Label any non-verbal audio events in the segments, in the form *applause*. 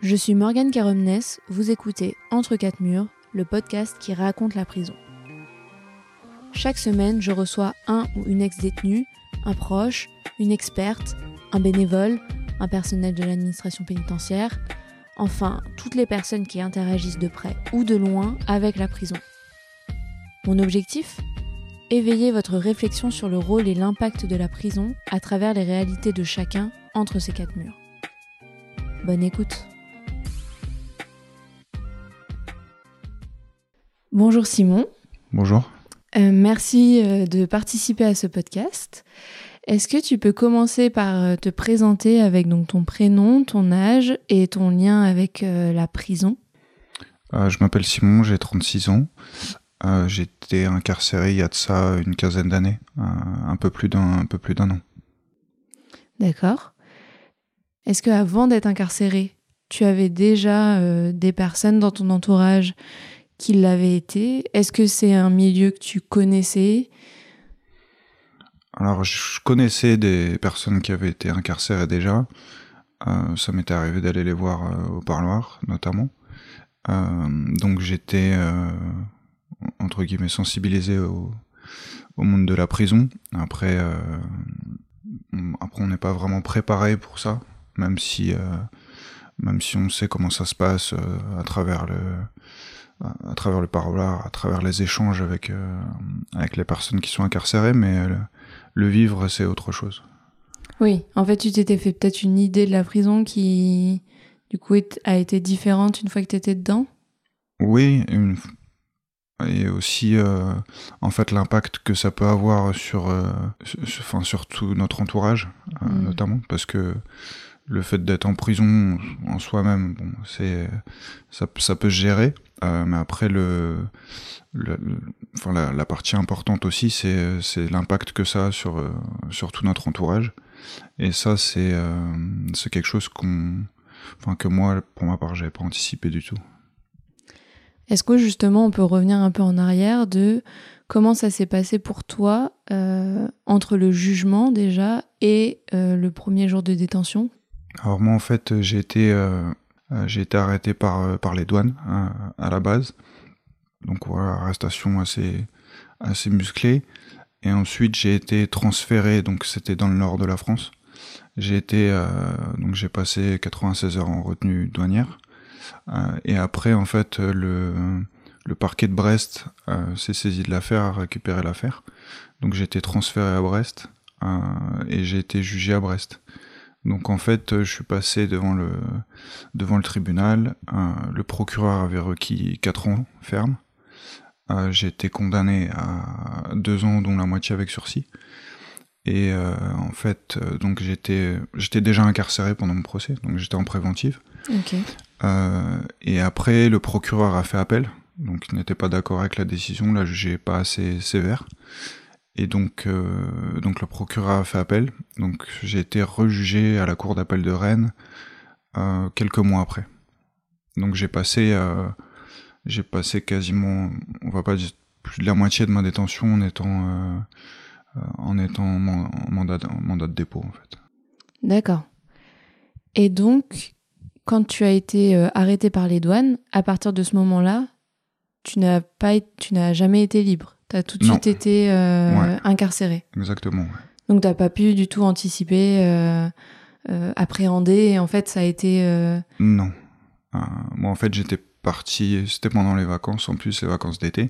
Je suis Morgane Caromnes, vous écoutez Entre quatre murs, le podcast qui raconte la prison. Chaque semaine, je reçois un ou une ex-détenue, un proche, une experte, un bénévole, un personnel de l'administration pénitentiaire, enfin toutes les personnes qui interagissent de près ou de loin avec la prison. Mon objectif? Éveiller votre réflexion sur le rôle et l'impact de la prison à travers les réalités de chacun entre ces quatre murs. Bonne écoute. Bonjour Simon. Bonjour. Euh, merci euh, de participer à ce podcast. Est-ce que tu peux commencer par euh, te présenter avec donc ton prénom, ton âge et ton lien avec la prison? Je m'appelle Simon, j'ai 36 ans. j'ai été incarcéré il y a de ça une quinzaine d'années, un peu plus d'un peu plus d'un an. D'accord. Est-ce que avant d'être incarcéré, tu avais déjà des personnes dans ton entourage qu'il l'avait été Est-ce que c'est un milieu que tu connaissais? Alors, je connaissais des personnes qui avaient été incarcérées déjà. Euh, ça m'était arrivé d'aller les voir euh, au parloir, notamment. Euh, donc j'étais, entre guillemets, sensibilisé au, au, monde de la prison. Après, après on n'est pas vraiment préparé pour ça, même si, même si on sait comment ça se passe à travers le à travers le parloir, à travers les échanges avec, euh, avec les personnes qui sont incarcérées, mais le, vivre, c'est autre chose. Oui, en fait, tu t'étais fait peut-être une idée de la prison qui, du coup, a été différente une fois que tu étais dedans? Oui, et aussi, euh, en fait, l'impact que ça peut avoir sur, euh, enfin, sur tout notre entourage, mm. notamment, parce que le fait d'être en prison en soi-même, bon, c'est ça, peut se gérer. Euh, mais après, le, enfin, la, partie importante aussi, c'est l'impact que ça a sur euh, sur tout notre entourage. Et ça, c'est euh, quelque chose qu'on, enfin que moi, pour ma part, j'avais pas anticipé du tout. Est-ce que justement, on peut revenir un peu en arrière de comment ça s'est passé pour toi euh, entre le jugement déjà et le premier jour de détention? Alors moi en fait j'ai été euh, euh, j'ai été arrêté par euh, par les douanes à la base. Donc voilà, arrestation assez assez musclée. Et ensuite j'ai été transféré, donc c'était dans le nord de la France. J'ai été donc j'ai passé 96 heures en retenue douanière. et après en fait le le parquet de Brest s'est saisi de l'affaire, a récupéré l'affaire. Donc j'ai été transféré à Brest et j'ai été jugé à Brest. Donc en fait, euh, je suis passé devant le, devant le tribunal. Euh, le procureur avait requis 4 ans ferme. Euh, j'ai été condamné à 2 ans, dont la moitié avec sursis. Et en fait, donc j'étais j'étais déjà incarcéré pendant mon procès, donc j'étais en préventive. et après, le procureur a fait appel, donc il n'était pas d'accord avec la décision, la jugé pas assez sévère. Et donc, euh, donc le procureur a fait appel. Donc j'ai été rejugé à la cour d'appel de Rennes euh, quelques mois après. Donc j'ai passé, euh, passé quasiment, on va pas dire plus de la moitié de ma détention en étant, en étant mandat, mandat de dépôt en fait. D'accord. Et donc, quand tu as été arrêté par les douanes, à partir de ce moment-là, tu n'as jamais été libre? Tu as tout de suite été euh, incarcéré. Exactement. Donc t'as pas pu du tout anticiper, euh, euh, appréhender. Et en fait, ça a été. Non. moi, en fait, j'étais parti. C'était pendant les vacances, en plus les vacances d'été.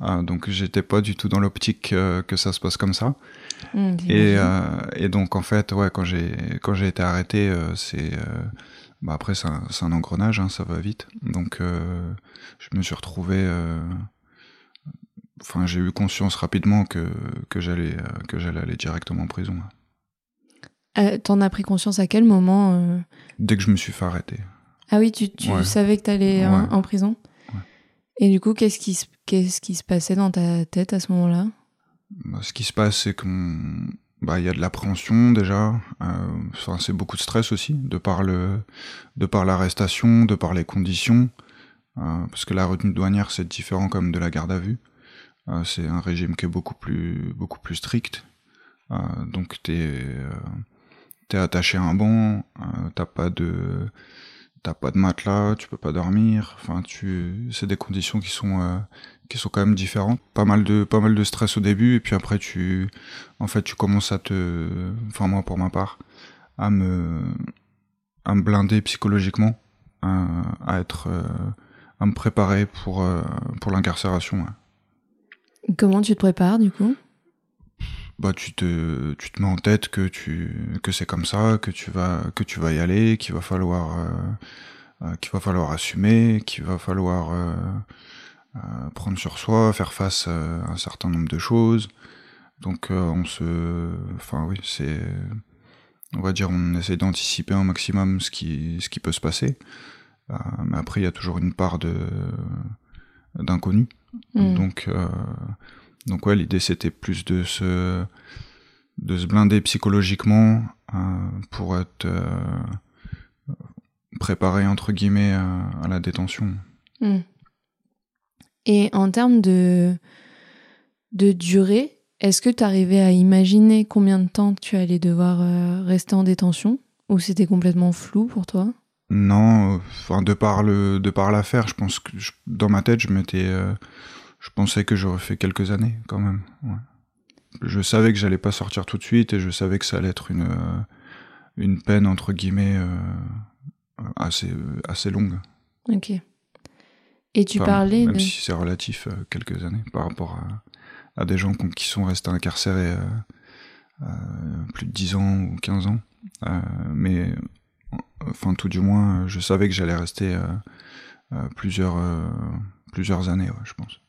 donc j'étais pas du tout dans l'optique que ça se passe comme ça. Mmh, et, et, donc en fait, ouais, quand j'ai quand j'ai été arrêté, c'est bah après c'est un, un, engrenage, hein, ça va vite. Donc je me suis retrouvé enfin, j'ai eu conscience rapidement que, que j'allais euh, que j'allais aller directement en prison. Euh, T'en as pris conscience à quel moment euh? Dès que je me suis fait arrêter. Ah oui, tu, tu savais que t'allais allais en, prison? Et du coup, qu'est-ce qui, qu'est-ce qui se passait dans ta tête à ce moment-là? Bah, Ce qui se passe, c'est qu'il bah, y a de l'appréhension déjà. Enfin, c'est beaucoup de stress aussi, de par le, de par l'arrestation, de par les conditions. parce que la retenue douanière, c'est différent comme de la garde à vue. Euh, c'est un régime qui est beaucoup plus, beaucoup plus strict. Euh, donc t'es euh, t'es attaché à un banc, t'as pas de t'as pas de matelas, tu peux pas dormir. Enfin, tu, c'est des conditions qui sont qui sont quand même différentes. Pas mal de pas mal de stress au début et puis après tu, en fait, tu commences à te, enfin moi pour ma part, à me à me blinder psychologiquement, à, être, à me préparer pour pour l'incarcération. Comment tu te prépares du coup? Bah tu te tu te mets en tête que tu que c'est comme ça que tu vas que tu vas y aller qu'il va falloir euh, euh qu'il va falloir assumer qu'il va falloir euh, prendre sur soi faire face à un certain nombre de choses. Donc on se enfin oui c'est on va dire on essaie d'anticiper un maximum ce qui ce qui peut se passer. Mais après il y a toujours une part de d'inconnu mmh. donc donc ouais, l'idée c'était plus de se de se blinder psychologiquement euh, pour être euh, préparé entre guillemets à, la détention. Hmm. Et en termes de de durée, est-ce que tu arrivais à imaginer combien de temps tu allais devoir euh, rester en détention? Ou c'était complètement flou pour toi? Non, enfin de par le de par l'affaire, je pense que dans ma tête, je m'étais je pensais que j'aurais fait quelques années quand même. Ouais. Je savais que j'allais pas sortir tout de suite et je savais que ça allait être une euh, une peine entre guillemets euh, assez assez longue. Ok. Et tu parlais même si c'est relatif euh, quelques années par rapport à, à des gens qui sont restés incarcérés plus de 10 ans ou 15 ans. mais enfin tout du moins, je savais que j'allais rester plusieurs plusieurs années, ouais, je pense.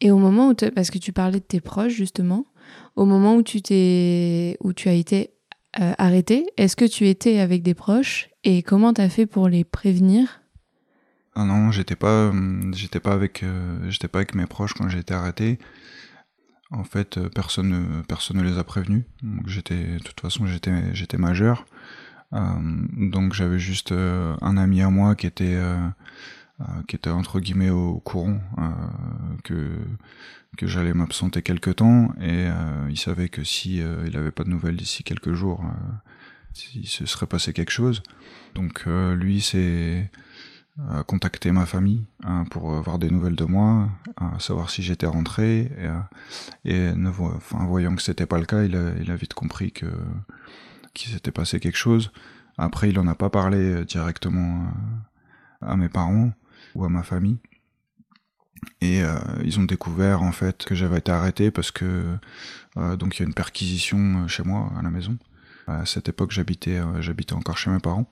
Et au moment où, parce que tu parlais de tes proches justement, au moment où tu t'es, où tu as été euh, arrêté, est-ce que tu étais avec des proches et comment t'as fait pour les prévenir? Ah non, j'étais pas, hum, j'étais pas avec, euh, j'étais pas avec mes proches quand j'ai été arrêté. En fait, euh, personne, personne ne les a prévenus. j'étais, de toute façon, j'étais, j'étais majeur. Donc j'avais juste un ami à moi qui était euh, qui était entre guillemets au courant euh, que que j'allais m'absenter quelque temps et euh, il savait que si il avait pas de nouvelles d'ici quelques jours, il se serait passé quelque chose. Donc lui s'est contacté ma famille hein, pour avoir des nouvelles de moi, savoir si j'étais rentré et, et ne enfin, voyant que c'était pas le cas, il il a vite compris que qu'il s'était passé quelque chose. Après, il en a pas parlé directement à mes parents, ou à ma famille. Et euh, ils ont découvert en fait que j'avais été arrêté parce que euh, donc il y a une perquisition euh, chez moi à la maison. À cette époque, j'habitais j'habitais encore chez mes parents.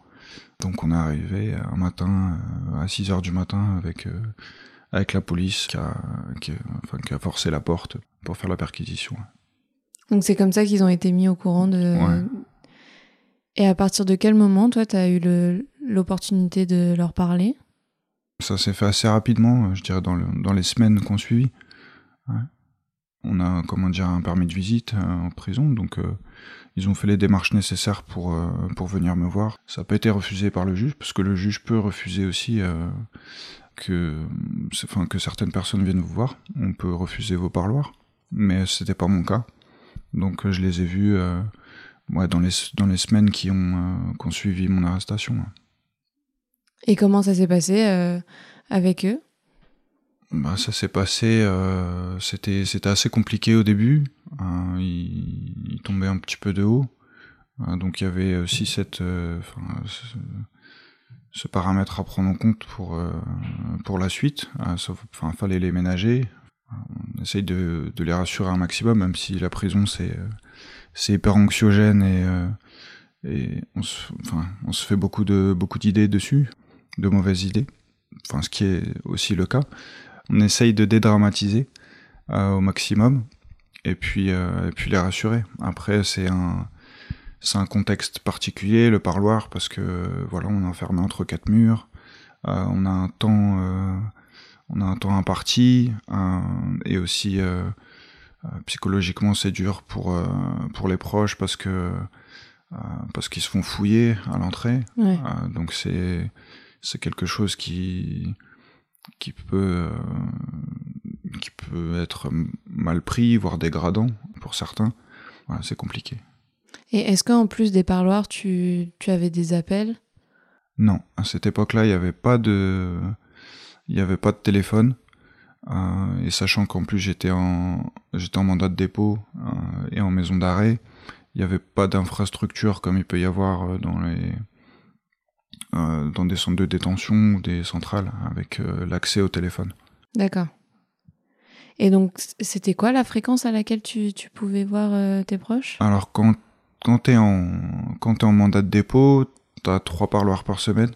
Donc on est arrivé un matin à 6 heures du matin avec avec la police qui a, qui, enfin, qui a forcé la porte pour faire la perquisition. Donc c'est comme ça qu'ils ont été mis au courant de. Ouais. Et à partir de quel moment, toi, tu as eu l'opportunité de leur parler? Ça s'est fait assez rapidement, euh, je dirais dans, le, dans les semaines qu'on suivit. Ouais. On a, comment dire, un permis de visite euh, en prison, donc euh, ils ont fait les démarches nécessaires pour, pour venir me voir. Ça n'a pas été refusé par le juge, parce que le juge peut refuser aussi que, enfin, que certaines personnes viennent vous voir. On peut refuser vos parloirs, mais c'était pas mon cas. Donc je les ai vus ouais, dans, les, dans les semaines qui ont, qui ont suivi mon arrestation. Et comment ça s'est passé euh, avec eux? Bah, ça s'est passé, euh, c'était assez compliqué au début. Euh, il, il, tombait un petit peu de haut, euh, donc il y avait aussi cette, euh, ce, ce, paramètre à prendre en compte pour euh, pour la suite. Enfin, fallait les ménager. On essaye de, de les rassurer un maximum, même si la prison c'est c'est hyper anxiogène et et on se, enfin, on se fait beaucoup de beaucoup d'idées dessus de mauvaises idées, enfin ce qui est aussi le cas. On essaye de dédramatiser euh, au maximum et puis euh, et puis les rassurer. Après c'est un un contexte particulier le parloir parce que voilà on est enfermé entre quatre murs, euh, on a un temps euh, on a un temps imparti euh, et aussi euh, psychologiquement c'est dur pour pour les proches parce que parce qu'ils se font fouiller à l'entrée. Ouais. donc c'est c'est quelque chose qui qui peut euh, qui peut être mal pris, voire dégradant pour certains. Voilà, c'est compliqué. Et est-ce qu'en plus des parloirs, tu, tu avais des appels? Non, à cette époque-là, il n'y avait pas de, il y avait pas de téléphone. Euh, et sachant qu'en plus j'étais en, j'étais en mandat de dépôt euh, et en maison d'arrêt, il n'y avait pas d'infrastructure comme il peut y avoir euh, dans les, euh, dans des centres de détention ou des centrales avec l'accès au téléphone. D'accord. Et donc, c'était quoi la fréquence à laquelle tu, tu pouvais voir tes proches? Alors quand quand t'es en quand t'es en mandat de dépôt, t'as trois parloirs par semaine.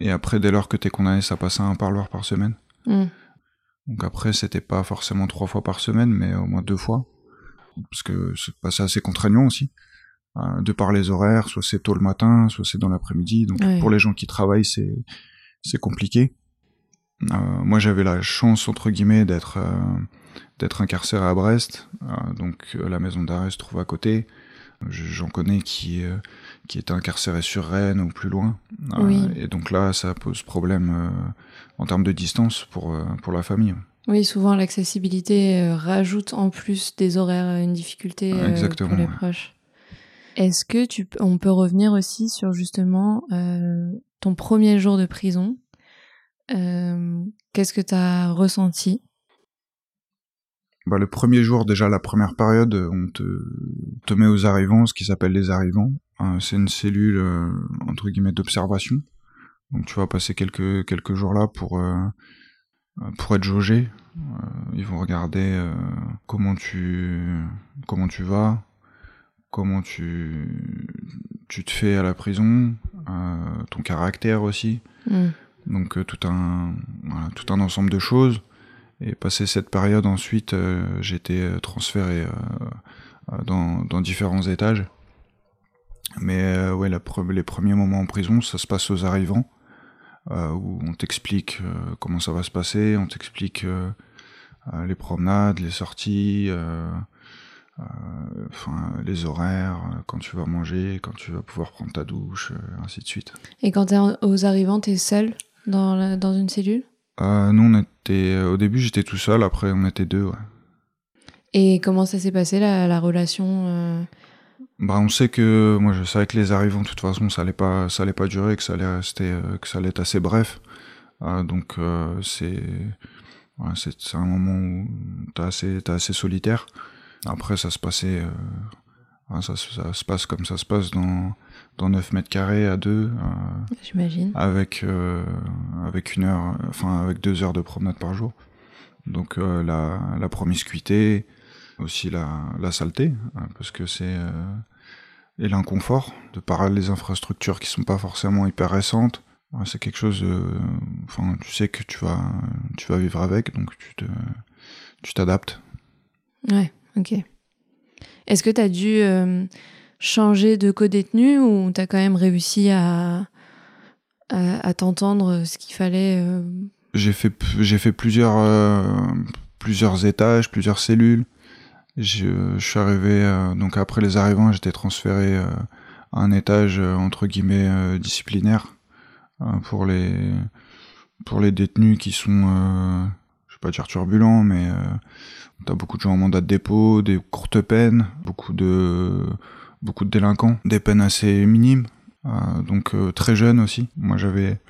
Et après, dès lors que t'es condamné, ça passe à un parloir par semaine. Hmm. Donc après, c'était pas forcément trois fois par semaine, mais au moins deux fois. Parce que c'est assez contraignant aussi. Euh, de par les horaires, soit c'est tôt le matin, soit c'est dans l'après-midi. Donc Ouais. pour les gens qui travaillent, c'est c'est compliqué. Euh, moi, j'avais la chance entre guillemets d'être euh, d'être incarcéré à Brest. Donc la maison d'arrêt se trouve à côté. Je- J'en connais qui qui étaient incarcérés sur Rennes ou plus loin. Oui. Et donc là, ça pose problème en termes de distance pour euh, pour la famille. Oui, souvent l'accessibilité euh, rajoute en plus des horaires une difficulté euh, Exactement, pour les ouais. proches. Est-ce que tu, on peut revenir aussi sur justement euh, ton premier jour de prison? Euh, Qu'est-ce que tu as ressenti? Bah, le premier jour, déjà la première période, on te, te met aux arrivants, ce qui s'appelle les arrivants. Euh, c'est une cellule euh, entre guillemets d'observation. Donc tu vas passer quelques quelques jours là pour euh, pour être jaugé. Euh, ils vont regarder euh, comment tu comment tu vas, comment tu tu te fais à la prison, ton caractère aussi. Hmm. Donc tout un voilà, tout un ensemble de choses. Et passé cette période ensuite, euh, j'ai été transféré euh, dans, dans différents étages. Mais euh, ouais, la pre- les premiers moments en prison, ça se passe aux arrivants, où on t'explique euh, comment ça va se passer, on t'explique euh, euh, les promenades, les sorties, euh, euh, enfin les horaires, euh, quand tu vas manger, quand tu vas pouvoir prendre ta douche, euh, ainsi de suite. Et quand tu es aux arrivants, tu es seul dans, la- dans une cellule? Euh, nous, on était euh, au début, j'étais tout seul. Après, on était deux. Ouais. Et comment ça s'est passé la, la relation euh, Bah, on sait que moi, je savais que les arrivants, de toute façon, ça allait pas, ça allait pas durer, que ça allait rester, euh, que ça allait être assez bref. Euh, donc, euh, c'est, ouais, c'est, un moment où t'es assez, t'es assez solitaire. Après, ça se passait, euh, ça, se- ça se passe comme ça se passe dans, dans 9 mètres carrés à deux, J'imagine. avec, avec une heure, enfin, avec deux heures de promenade par jour. Donc, la, la promiscuité, aussi la, la saleté, hein, parce que c'est, euh, et l'inconfort, de par les infrastructures qui sont pas forcément hyper récentes. Ouais, c'est quelque chose, de- enfin, tu sais que tu vas, tu vas vivre avec, donc tu te, tu t'adaptes. Ouais, ok. Est-ce que tu as dû euh, changer de co-détenu ou tu as quand même réussi à, à, à t'entendre ce qu'il fallait euh, J'ai fait, j'ai fait plusieurs, euh, plusieurs étages, plusieurs cellules. Je, je suis arrivé, euh, donc après les arrivants, j'étais transféré euh, à un étage euh, entre guillemets euh, disciplinaire euh, pour les, pour les détenus qui sont, je vais pas dire turbulents, mais t'as beaucoup de gens en mandat de dépôt, des courtes peines, beaucoup de, beaucoup de délinquants, des peines assez minimes, donc très jeunes aussi. Moi j'avais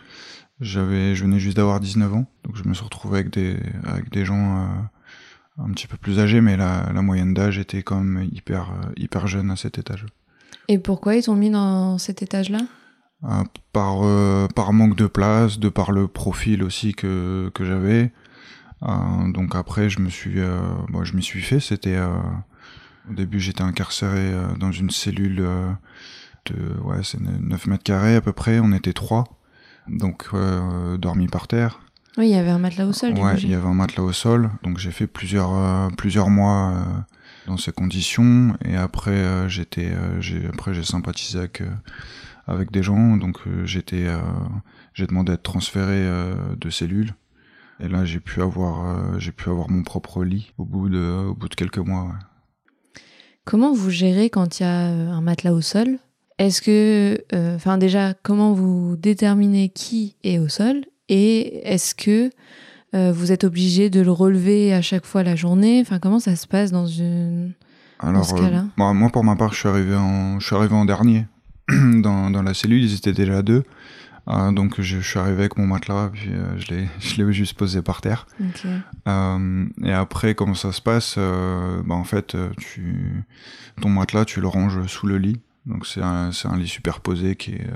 j'avais, je venais juste d'avoir 19 ans, donc je me suis retrouvé avec des, avec des gens un petit peu plus âgés, mais la, la moyenne d'âge était quand même hyper, euh, hyper jeune à cet étage. Et pourquoi ils t'ont mis dans cet étage-là? Euh, par, euh, par manque de place, de par le profil aussi que, que j'avais. Euh, donc après, je me suis, bon, je m'y suis fait. C'était, au début, j'étais incarcéré dans une cellule de, ouais, c'est 9 mètres carrés à peu près. On était trois, donc dormi par terre. Oui, il y avait un matelas au sol. du Ouais, coup, il y avait un matelas au sol, donc j'ai fait plusieurs euh, plusieurs mois euh, dans ces conditions et après euh, j'étais j'ai après j'ai sympathisé avec avec des gens donc j'étais j'ai demandé à être transféré de cellule et là j'ai pu avoir j'ai pu avoir mon propre lit au bout de au bout de quelques mois. ouais. Comment vous gérez quand il y a un matelas au sol? Est-ce que, enfin déjà, comment vous déterminez qui est au sol? Et est-ce que euh, vous êtes obligé de le relever à chaque fois la journée? Enfin, comment ça se passe dans une Alors ce euh, cas-là? moi, moi, pour ma part je suis arrivé en je suis arrivé en dernier *clears throat* dans, dans la cellule, ils étaient déjà deux. Euh, donc je, suis arrivé avec mon matelas, puis euh, je l'ai *laughs* je l'ai juste posé par terre. Euh, et après, comment ça se passe? Bah, En fait, tu ton matelas, tu le ranges sous le lit. Donc c'est un, c'est un lit superposé qui est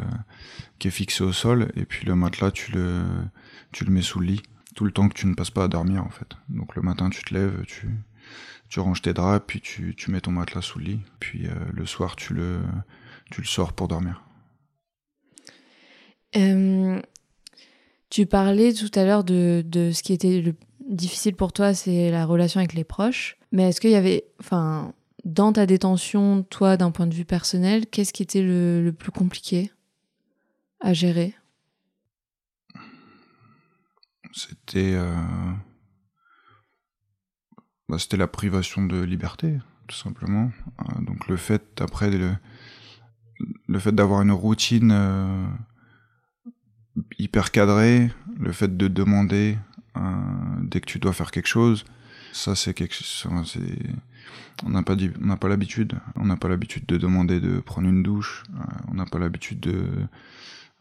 qui est fixé au sol, et puis le matelas, tu le tu le mets sous le lit tout le temps que tu ne passes pas à dormir en fait. Donc le matin, tu te lèves, tu tu ranges tes draps, puis tu, tu mets ton matelas sous le lit, puis le soir, tu le tu le sors pour dormir. Euh, tu parlais tout à l'heure de, de, ce qui était le difficile pour toi, c'est la relation avec les proches. Mais est-ce qu'il y avait, enfin, dans ta détention, toi, d'un point de vue personnel, qu'est-ce qui était le, le, plus compliqué? À gérer? C'était, euh... bah, c'était la privation de liberté, tout simplement. Euh, donc le fait, après, le, le fait d'avoir une routine euh, hyper cadré, le fait de demander dès que tu dois faire quelque chose, ça c'est quelque chose. On n'a pas, on n'a pas l'habitude. On n'a pas l'habitude de demander de prendre une douche. On n'a pas l'habitude de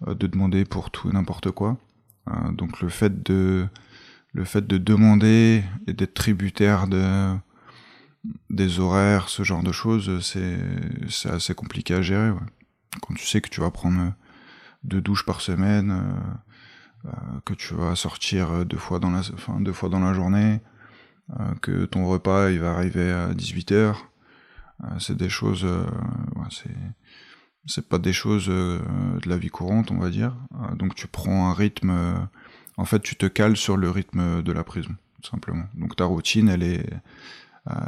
de demander pour tout et n'importe quoi. Euh, donc le fait de le fait de demander et d'être tributaire de des horaires, ce genre de choses, c'est assez compliqué à gérer. Quand tu sais que tu vas prendre deux douches par semaine, euh, euh, que tu vas sortir deux fois dans la, deux fois dans la journée, euh, que ton repas il va arriver à 18 heures. c'est des choses, c'est pas des choses de la vie courante, on va dire. donc tu prends un rythme, en fait, tu te cales sur le rythme de la prison, tout simplement. Donc ta routine, elle est,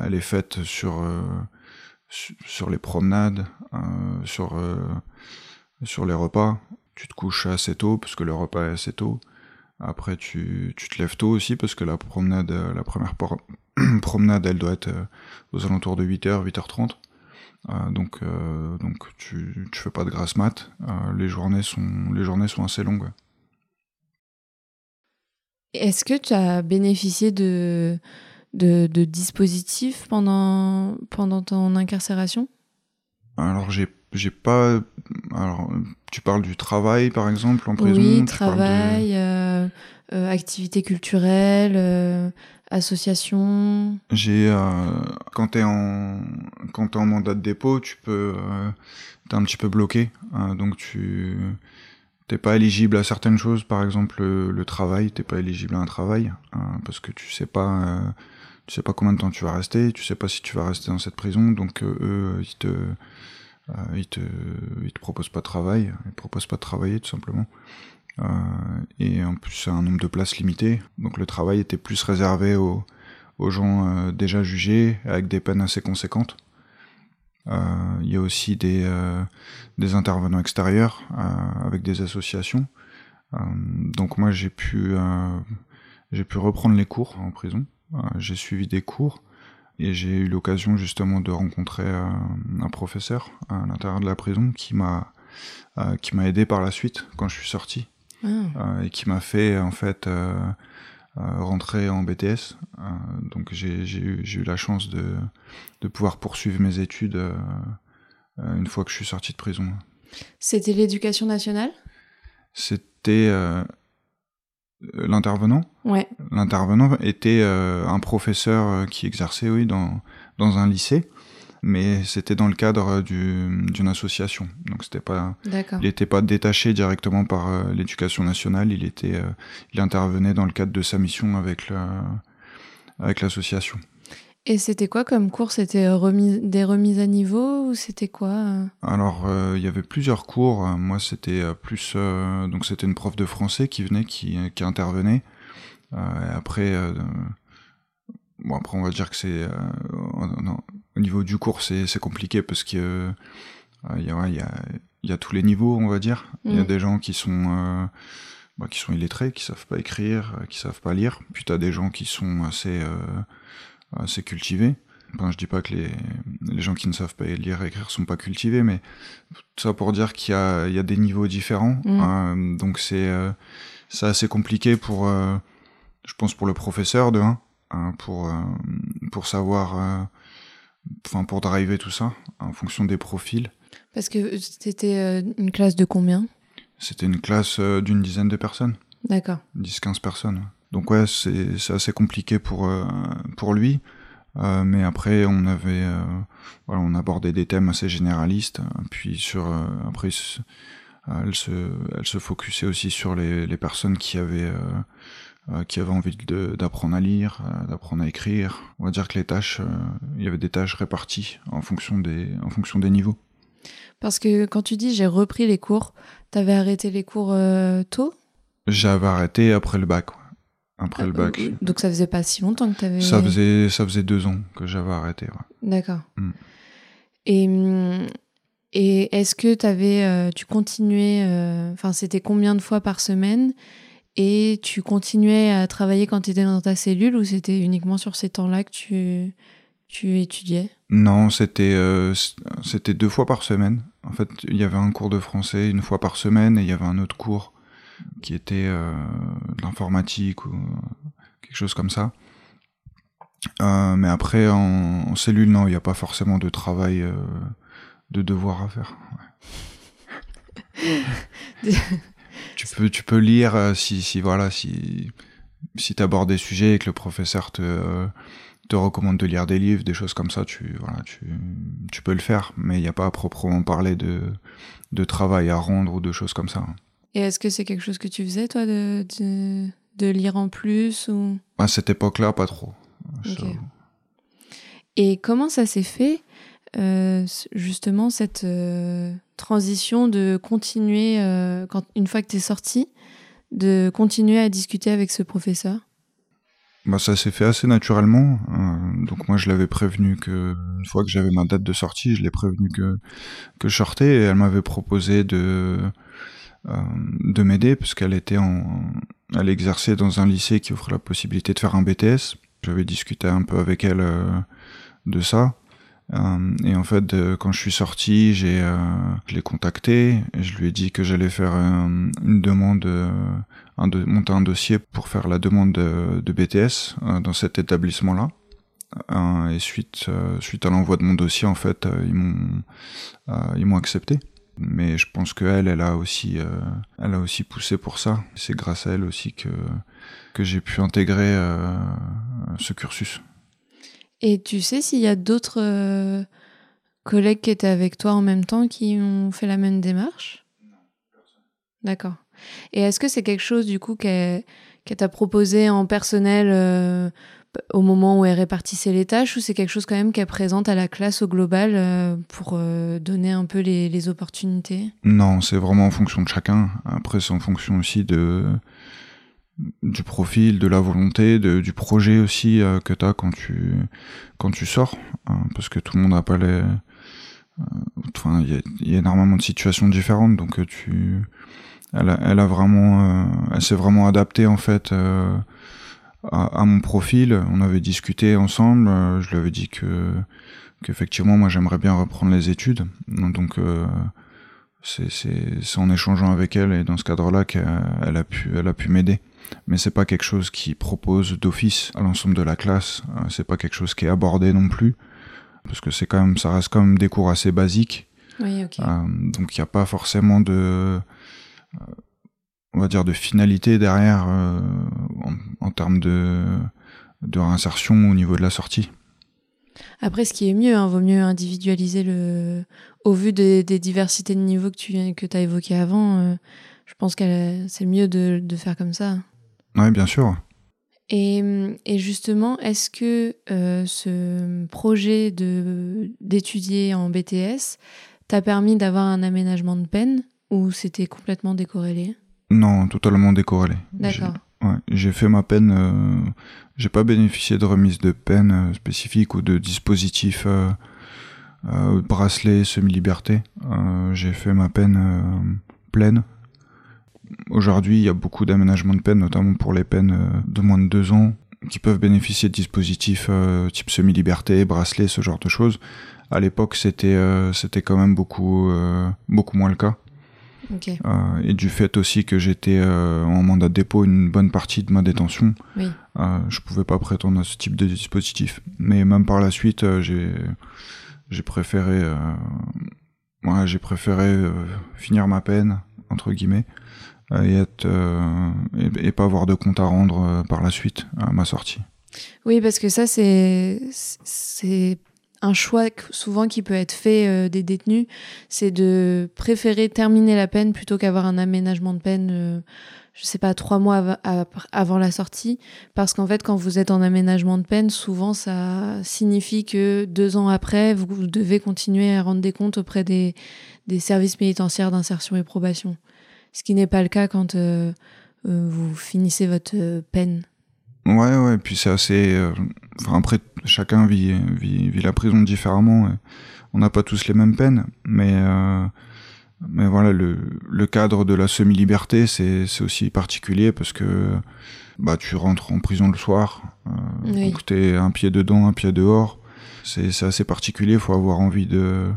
elle est faite sur sur les promenades, sur sur les repas tu te couches assez tôt parce que le repas est assez tôt. Après, tu, tu te lèves tôt aussi parce que la promenade, euh, la première *clears throat* promenade, elle doit être euh, aux alentours de 8h, 8h30. Euh, donc, euh, donc tu, tu fais pas de grasse mat. Euh, les journées sont, les journées sont assez longues. Est-ce que tu as bénéficié de, de, de dispositifs pendant, pendant ton incarcération? Alors, j'ai j'ai pas. Alors, tu parles du travail, par exemple, en prison Oui, travail, de... activité culturelle, association. J'ai. Euh, quand t'es en quand t'es en mandat de dépôt, tu peux. Euh, t'es un petit peu bloqué, hein, donc tu t'es pas éligible à certaines choses, par exemple le, le travail, t'es pas éligible à un travail hein, parce que tu sais pas. Euh, tu sais pas combien de temps tu vas rester, tu sais pas si tu vas rester dans cette prison, donc eux, ils te, euh, ils te ils te proposent pas de travail, ils te proposent pas de travailler tout simplement. Euh, et en plus un nombre de places limité, donc le travail était plus réservé aux, gens euh, déjà jugés avec des peines assez conséquentes. Il euh, y a aussi des, intervenants extérieurs avec des associations. donc moi j'ai pu pu reprendre les cours en prison. j'ai suivi des cours et j'ai eu l'occasion justement de rencontrer un professeur à l'intérieur de la prison qui m'a aidé par la suite quand je suis sorti Ah. euh, et qui m'a fait en fait euh, euh, rentrer en BTS. Donc j'ai eu, eu la chance de, de pouvoir poursuivre mes études une fois que je suis sorti de prison. C'était l'éducation nationale? C'était l'intervenant? Ouais. L'intervenant était un professeur qui exerçait, oui, dans, dans un lycée, mais c'était dans le cadre du, d'une association. Donc c'était pas, il n'était pas détaché directement par euh, l'éducation nationale. Il était, euh, il intervenait dans le cadre de sa mission avec la, avec l'association. Et c'était quoi comme cours? C'était remis, des remises à niveau ou c'était quoi euh? Alors, euh, il y avait plusieurs cours. Moi, c'était euh, plus... euh, donc, c'était une prof de français qui venait, qui, qui intervenait. Euh, et après, euh, bon, après, on va dire que c'est... au niveau du cours, c'est compliqué parce que euh, il y, a, y, a, y a tous les niveaux, on va dire. Il y a Mm. des gens qui sont... euh, bah, qui sont illettrés, qui savent pas écrire, euh, qui savent pas lire. Puis t'as des gens qui sont assez, assez cultivés. Enfin, je dis pas que les, les gens qui ne savent pas lire et écrire sont pas cultivés, mais tout ça pour dire qu'il y y a des niveaux différents. Mm. Euh, donc c'est euh, assez compliqué pour, euh, je pense pour le professeur de un, hein, pour euh, pour savoir, enfin pour driver tout ça en fonction des profils. Parce que c'était une classe de combien? C'était une classe d'une dizaine de personnes. D'accord. 10-15 personnes. Donc ouais, c'est assez compliqué pour, pour lui. mais après, on avait, voilà, on abordait des thèmes assez généralistes. Puis sur, après, elle se, elle se focusait aussi sur les, les personnes qui avaient euh, qui avaient envie d'apprendre à lire, euh, d'apprendre à écrire. On va dire que les tâches, euh, il y avait des tâches réparties en fonction des, en fonction des niveaux. Parce que quand tu dis j'ai repris les cours, t'avais arrêté les cours tôt? J'avais arrêté après le bac. Après le bac. Donc ça faisait pas si longtemps que t'avais. Ça faisait, ça faisait deux ans que j'avais arrêté. D'accord. Mm. Et, mm, et est-ce que t'avais, tu continuais, enfin c'était combien de fois par semaine? Et tu continuais à travailler quand tu étais dans ta cellule ou c'était uniquement sur ces temps-là que tu, tu étudiais? Non, c'était euh, c'était deux fois par semaine. En fait, il y avait un cours de français une fois par semaine et il y avait un autre cours qui était euh, d'informatique ou quelque chose comme ça. Euh, mais après, en, cellule, non, il n'y a pas forcément de travail, de devoir à faire. *laughs* tu peux, tu peux lire euh, si, si, voilà, si, si tu abordes des sujets et que le professeur te, euh, te recommande de lire des livres, des choses comme ça, tu, voilà, tu, tu peux le faire. Mais il n'y a pas à proprement parler de, de travail à rendre ou de choses comme ça. Et est-ce que c'est quelque chose que tu faisais, toi, de, de, de lire en plus ou... À cette époque-là, pas trop. Et comment ça s'est fait, euh, justement, cette transition de continuer, euh, quand, une fois que tu es sorti, de continuer à discuter avec ce professeur? Bah, Ça s'est fait assez naturellement. Euh, donc moi, je l'avais prévenu que une fois que j'avais ma date de sortie, je l'ai prévenu que, je sortais et elle m'avait proposé de, euh, de m'aider parce qu'elle était en, elle exerçait dans un lycée qui offrait la possibilité de faire un BTS. J'avais discuté un peu avec elle de ça. Euh, et en fait, quand je suis sorti, j'ai, euh, je l'ai contacté et je lui ai dit que j'allais faire une demande, de, monter un dossier pour faire la demande de, BTS euh, dans cet établissement-là. et suite, suite à l'envoi de mon dossier, en fait, ils m'ont, ils m'ont accepté. Mais je pense que elle, elle a aussi, elle a aussi poussé pour ça. C'est grâce à elle aussi que que j'ai pu intégrer ce cursus. Et tu sais s'il y a d'autres euh, collègues qui étaient avec toi en même temps qui ont fait la même démarche? Non, personne. D'accord. Et est-ce que c'est quelque chose du coup qu'elle t'a proposé en personnel euh, au moment où elle répartissait les tâches ou c'est quelque chose quand même qu'elle présente à la classe au global euh, pour donner un peu les, les opportunités? Non, c'est vraiment en fonction de chacun. Après, c'est en fonction aussi de du profil, de la volonté, du projet aussi euh, que tu as quand tu, quand tu sors. Hein, parce que tout le monde n'a pas les. Euh, enfin, il y, a énormément de situations différentes, donc euh, tu. Elle a, elle a vraiment. elle s'est vraiment adaptée en fait à, mon profil. On avait discuté ensemble. je lui avais dit que qu'effectivement, moi j'aimerais bien reprendre les études. Donc. c'est en échangeant avec elle et dans ce cadre-là qu'elle a elle a pu m'aider mais c'est pas quelque chose qui propose d'office à l'ensemble de la classe. Euh, c'est pas quelque chose qui est abordé non plus, parce que c'est quand même, ça reste quand même des cours assez basiques. Oui. Euh, donc il n'y a pas forcément de, euh, on va dire, de finalité derrière en, termes de, de réinsertion au niveau de la sortie. Après, ce qui est mieux, hein, vaut mieux individualiser le, au vu des, diversités de niveaux que tu que as évoquées avant. je pense que c'est mieux de, de faire comme ça. Oui, bien sûr. Et, justement, est-ce que euh, ce projet d'étudier en BTS t'a permis d'avoir un aménagement de peine ou c'était complètement décorrélé? Non, totalement décorrélé. D'accord. J'ai fait ma peine, euh, j'ai pas bénéficié de remise de peine euh, spécifique ou de dispositif bracelet semi-liberté. j'ai fait ma peine pleine Aujourd'hui, il y a beaucoup d'aménagements de peine, notamment pour les peines euh, de moins de deux ans, qui peuvent bénéficier de dispositifs euh, type semi-liberté, bracelet, ce genre de choses. À l'époque, c'était euh, c'était quand même beaucoup beaucoup moins le cas. et du fait aussi que j'étais en mandat de dépôt une bonne partie de ma détention, oui. je pouvais pas prétendre à ce type de dispositif. Mais même par la suite, j'ai j'ai préféré j'ai préféré finir ma peine entre guillemets et être et, pas avoir de compte à rendre par la suite à ma sortie. Oui, parce que ça c'est c'est un choix souvent qui peut être fait euh, des détenus, c'est de préférer terminer la peine plutôt qu'avoir un aménagement de peine, euh, je sais pas, trois mois avant la sortie. Parce qu'en fait, quand vous êtes en aménagement de peine, souvent ça signifie que deux ans après, vous devez continuer à rendre des comptes auprès des, des services pénitentiaires d'insertion et probation. Ce qui n'est pas le cas quand euh, vous finissez votre peine. Ouais, ouais, puis c'est assez. Euh, enfin, après, chacun vit, vit, vit, la prison différemment. On n'a pas tous les mêmes peines, mais. Euh, mais voilà, le, le cadre de la semi-liberté, c'est aussi particulier parce que bah, tu rentres en prison le soir, euh, oui. donc t'es un pied dedans, un pied dehors. C'est assez particulier, faut avoir envie de,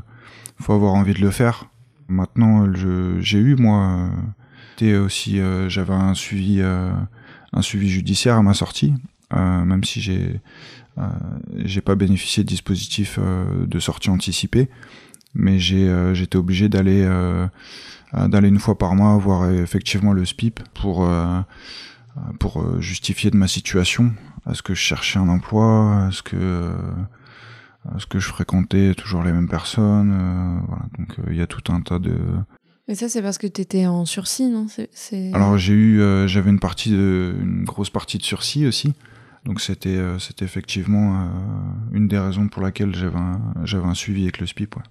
faut avoir envie de le faire. Maintenant, j'ai eu moi, aussi, euh, j'avais un suivi un suivi judiciaire à ma sortie, euh, même si j'ai euh, j'ai pas bénéficié de dispositif euh, de sortie anticipée, mais j'ai j'étais obligé d'aller d'aller une fois par mois voir effectivement le SPIP pour pour justifier de ma situation. Est-ce que je cherchais un emploi? Est-ce que est-ce que je fréquentais toujours les mêmes personnes Voilà, donc il y a tout un tas de mais ça, c'est parce que tu étais en sursis, non? Alors j'ai eu, euh, j'avais une partie de, une grosse partie de sursis aussi. Donc c'était, euh, c'était effectivement euh, une des raisons pour laquelle j'avais un, j'avais un suivi avec le SPIP. Ouais.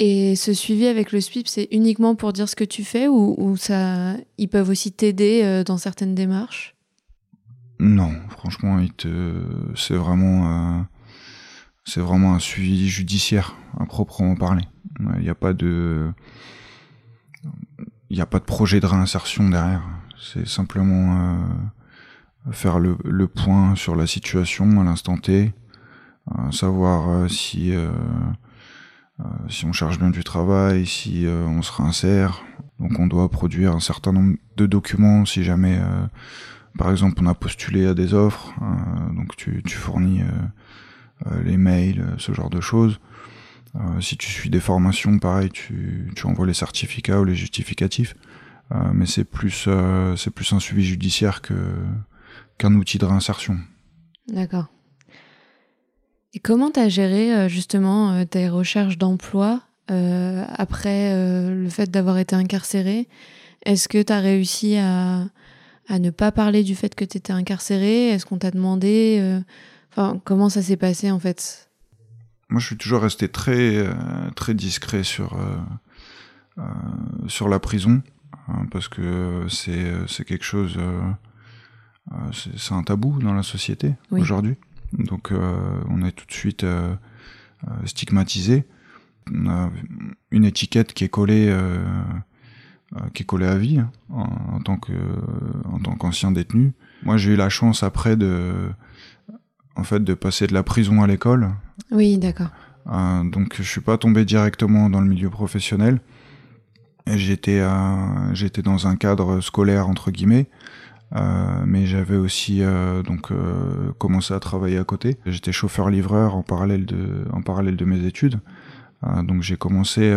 Et ce suivi avec le SPIP, c'est uniquement pour dire ce que tu fais ou, ou ça, ils peuvent aussi t'aider dans certaines démarches? Non, franchement, c'est vraiment, c'est vraiment un suivi judiciaire à proprement parler. Il n'y a pas de il n'y a pas de projet de réinsertion derrière. C'est simplement euh, faire le, point sur la situation à l'instant T, euh, savoir euh, si si on cherche bien du travail, si on se réinsère. Donc on doit produire un certain nombre de documents si jamais, par exemple, on a postulé à des offres. donc tu fournis les mails, ce genre de choses. Euh, si tu suis des formations, pareil, tu, tu envoies les certificats ou les justificatifs. Euh, mais c'est plus, euh, c'est plus un suivi judiciaire qu'un outil de réinsertion. D'accord. Et comment tu as géré justement tes recherches d'emploi après le fait d'avoir été incarcéré? Est-ce que tu as réussi à, à ne pas parler du fait que tu étais incarcéré? Est-ce qu'on t'a demandé Enfin, comment ça s'est passé en fait? Moi, je suis toujours resté très, euh, très discret sur, euh, euh, sur la prison, hein, parce que c'est, c'est quelque chose, c'est, un tabou dans la société aujourd'hui. Donc, on est tout de suite stigmatisé. On a une étiquette qui est collée, qui est collée à vie hein, en, en, tant que, en tant qu'ancien détenu. Moi, j'ai eu la chance après de en fait de passer de la prison à l'école. Oui, d'accord. Euh, donc je suis pas tombé directement dans le milieu professionnel. J'étais euh, j'étais dans un cadre scolaire entre guillemets, euh, mais j'avais aussi donc commencé à travailler à côté. J'étais chauffeur livreur en parallèle de en parallèle de mes études. Donc j'ai commencé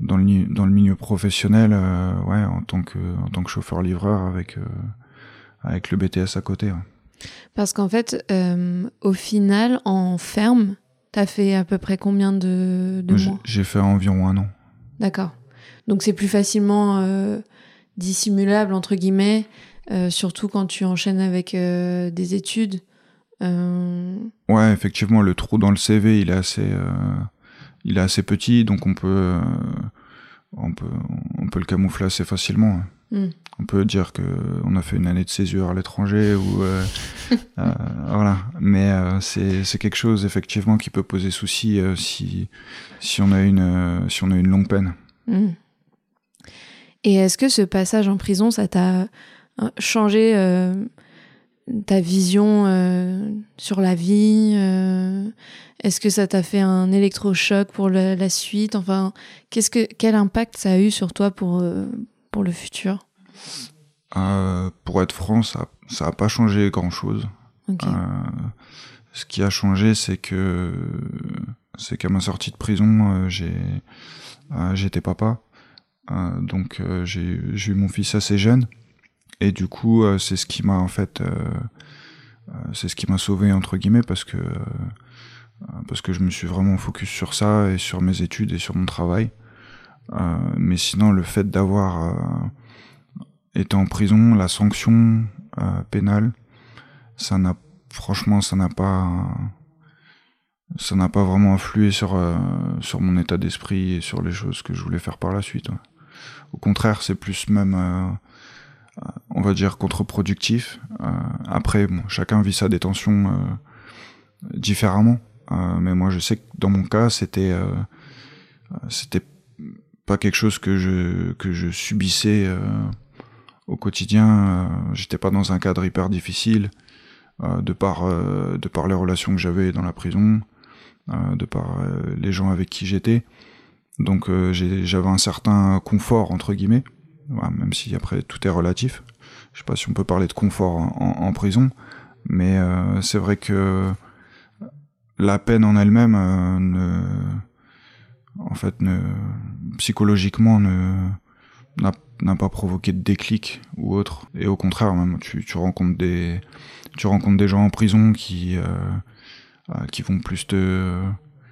dans le dans le milieu professionnel ouais en tant que en tant que chauffeur livreur avec avec le BTS à côté. Parce qu'en fait, euh, au final, en ferme, t'as fait à peu près combien de, de mois J'ai fait environ un an. D'accord. Donc c'est plus facilement euh, dissimulable, entre guillemets, euh, surtout quand tu enchaînes avec des études. Ouais, effectivement, le trou dans le CV, il est assez, il est assez petit, donc on peut, on peut, on peut le camoufler assez facilement. Mm. On peut dire que on a fait une année de césure à l'étranger ou euh, *laughs* euh, voilà, mais euh, c'est quelque chose effectivement qui peut poser souci si si on a une si on a une longue peine. Mm. Et est-ce que ce passage en prison, ça t'a changé ta vision sur la vie Est-ce que ça t'a fait un électrochoc pour la, la suite? Enfin, qu'est-ce que quel impact ça a eu sur toi pour pour le futur euh, Pour être franc, ça n'a pas changé grand-chose. Euh, ce qui a changé, c'est que c'est qu'à ma sortie de prison, j'ai j'étais papa, donc j'ai eu mon fils assez jeune, et du coup c'est ce qui m'a en fait c'est ce qui m'a sauvé entre guillemets parce que parce que je me suis vraiment focus sur ça et sur mes études et sur mon travail. Mais sinon, le fait d'avoir été en prison, la sanction pénale, ça n'a franchement, ça n'a pas, ça n'a pas vraiment influé sur euh, sur mon état d'esprit et sur les choses que je voulais faire par la suite. Au contraire, c'est plus même, euh, euh, on va dire, contre-productif. après, bon, chacun vit sa détention différemment, mais moi, je sais que dans mon cas, c'était c'était pas quelque chose que je que je subissais au quotidien. J'étais pas dans un cadre hyper difficile. Euh, de par euh, de par les relations que j'avais dans la prison, euh, de par les gens avec qui j'étais. Donc j'avais un certain confort entre guillemets, même si après tout est relatif. Je sais pas si on peut parler de confort en, prison, mais c'est vrai que la peine en elle-même ne, en fait, ne, psychologiquement, n'a pas provoqué de déclic ou autre. Et au contraire, même, tu, tu rencontres des, tu rencontres des gens en prison qui euh, euh, qui vont plus te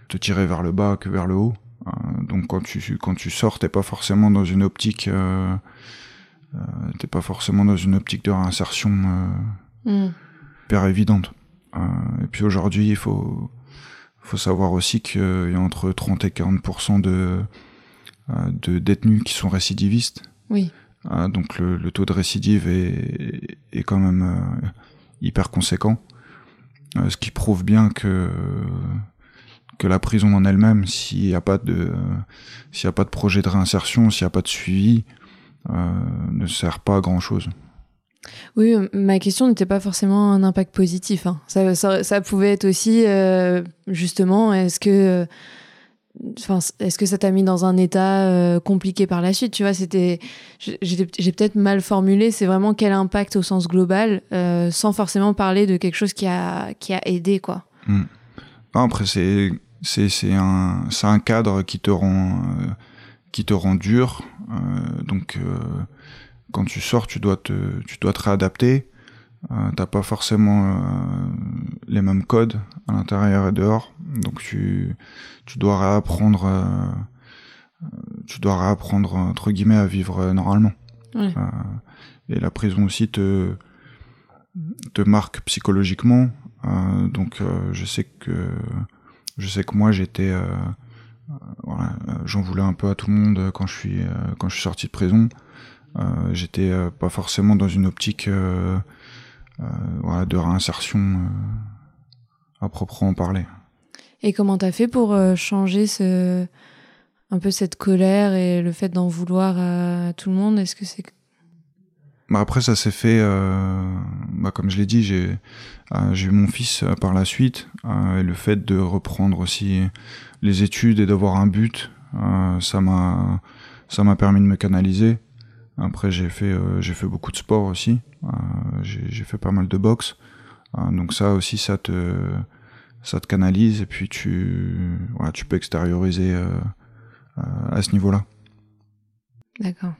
te tirer vers le bas que vers le haut. Euh, donc quand tu quand tu sors, t'es pas forcément dans une optique t'es pas forcément dans une optique de réinsertion mm. hyper évidente. et puis aujourd'hui, il faut faut savoir aussi qu'il y a entre 30 et 40% de de détenus qui sont récidivistes. Oui. donc le, le, taux de récidive est, est quand même hyper conséquent, euh, ce qui prouve bien que que la prison en elle-même, s'il n'y a pas de s'il y a pas de projet de réinsertion, s'il n'y a pas de suivi, euh, ne sert pas à grand chose. Oui, ma question n'était pas forcément un impact positif. Hein. Ça, ça, pouvait être aussi, euh, justement, est-ce que est-ce que ça t'a mis dans un état euh, compliqué par la suite? Tu vois, c'était, j'ai peut-être mal formulé. C'est vraiment quel impact au sens global, euh, sans forcément parler de quelque chose qui a qui a aidé, quoi. Hmm. après, c'est c'est c'est un c'est un cadre qui te rend euh, qui te rend dur. donc, quand tu sors, tu dois te tu dois te réadapter. T'as pas forcément les mêmes codes à l'intérieur et dehors, donc tu tu dois réapprendre, euh, tu dois réapprendre entre guillemets à vivre euh, normalement. Euh, et la prison aussi te te marque psychologiquement. donc je sais que je sais que moi j'étais voilà, j'en voulais un peu à tout le monde quand je suis quand je suis sorti de prison. j'étais pas forcément dans une optique voilà, de réinsertion à proprement parler. Et comment t'as fait pour euh, changer ce, un peu cette colère et le fait d'en vouloir à tout le monde? Est-ce que c'est bah après ça s'est fait, euh, bah comme je l'ai dit, j'ai euh, j'ai eu mon fils euh, par la suite et le fait de reprendre aussi les études et d'avoir un but, ça m'a ça m'a permis de me canaliser. Après j'ai fait j'ai fait beaucoup de sport aussi, j'ai fait pas mal de boxe, donc ça aussi ça te ça te canalise et puis tu, voilà, tu peux extérioriser euh, euh, à ce niveau-là. D'accord.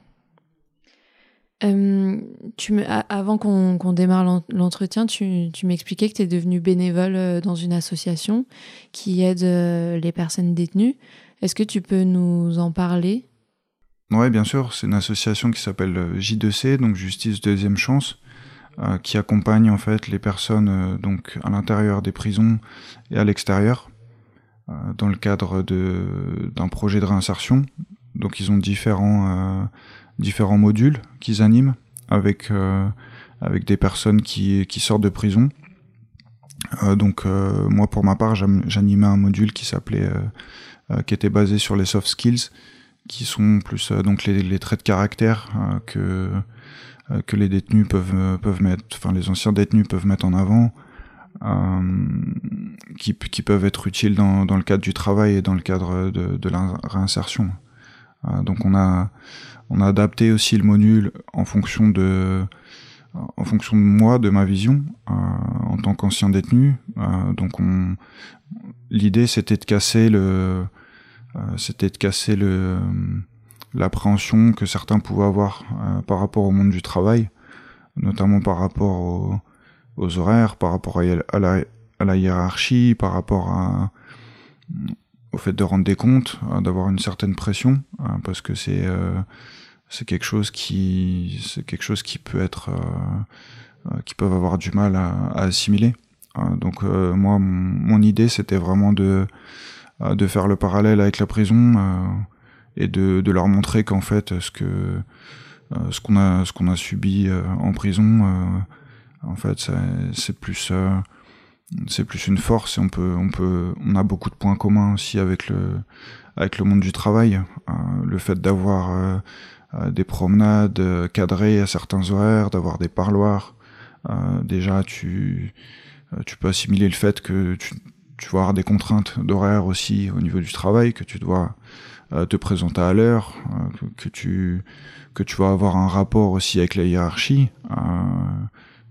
Euh, tu avant qu'on démarre l'entretien, tu, tu m'expliquais que tu es devenu bénévole dans une association qui aide les personnes détenues. Est-ce que tu peux nous en parler? Oui, bien sûr. C'est une association qui s'appelle J2C, donc Justice Deuxième Chance, euh, qui accompagne en fait les personnes euh, donc à l'intérieur des prisons et à l'extérieur euh, dans le cadre d'un projet de réinsertion. Donc ils ont différents différents modules qu'ils animent avec avec des personnes qui qui sortent de prison. donc moi pour ma part j'animais un module qui s'appelait qui était basé sur les soft skills qui sont plus donc les, traits de caractère que euh, que les détenus peuvent euh, peuvent mettre, enfin les anciens détenus peuvent mettre en avant, euh, qui, peuvent être utiles dans, dans le cadre du travail et dans le cadre de, de la réinsertion. donc on a on a adapté aussi le module en fonction de en fonction de moi, de ma vision en tant qu'ancien détenu. donc on l'idée c'était de casser le, c'était de casser l'appréhension que certains pouvaient avoir par rapport au monde du travail, notamment par rapport aux, horaires, par rapport à, la, hiérarchie, par rapport au fait de rendre des comptes, d'avoir une certaine pression, parce que c'est quelque chose qui peut être euh, euh, qui peuvent avoir du mal à, assimiler. Euh, donc moi mon, idée c'était vraiment de de faire le parallèle avec la prison et de, de leur montrer qu'en fait ce que ce qu'on a ce qu'on a subi en prison en fait c'est plus c'est plus une force et on peut on peut on a beaucoup de points communs aussi avec le avec le monde du travail le fait d'avoir euh, des promenades euh, cadrées à certains horaires, d'avoir des parloirs. Euh, déjà, tu, tu peux assimiler le fait que tu, tu vas avoir des contraintes d'horaire aussi au niveau du travail, que tu dois te présenter à l'heure, que, tu que tu vas avoir un rapport aussi avec la hiérarchie,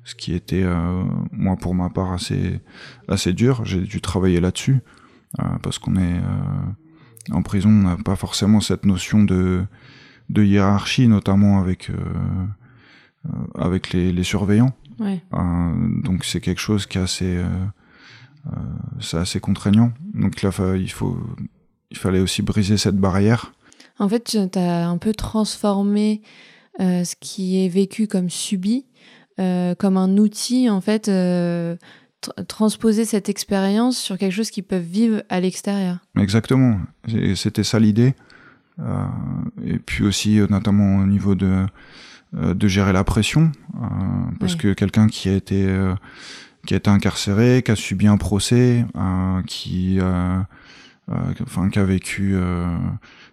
ce qui était moi pour ma part assez assez dur. J'ai dû travailler là-dessus parce qu'on est en prison, on n'a pas forcément cette notion de de hiérarchie, notamment avec, euh, euh, avec les, les surveillants. Ouais. Euh, donc c'est quelque chose qui est assez, c'est assez contraignant. Donc là, il, faut, il fallait aussi briser cette barrière. En fait, tu as un peu transformé ce qui est vécu comme subi comme un outil, en fait, transposer cette expérience sur quelque chose qu'ils peuvent vivre à l'extérieur. Exactement. C'était ça l'idée. Euh, et puis aussi euh, notamment au niveau de euh, de gérer la pression parce que quelqu'un qui a été qui a été incarcéré, qui a subi un procès, qui, enfin, qui a vécu,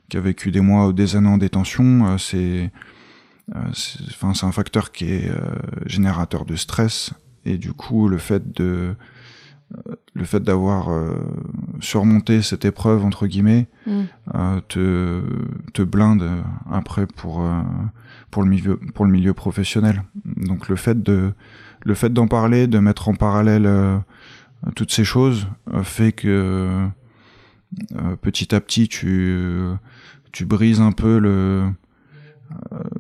qui a vécu des mois ou des années en détention, c'est, enfin, c'est un facteur qui est générateur de stress et du coup, le fait de le fait d'avoir euh, surmonté cette épreuve entre guillemets mm. euh, te, te blinde après pour euh, pour le milieu pour le milieu professionnel donc le fait de le fait d'en parler de mettre en parallèle toutes ces choses fait que petit à petit tu tu brises un peu le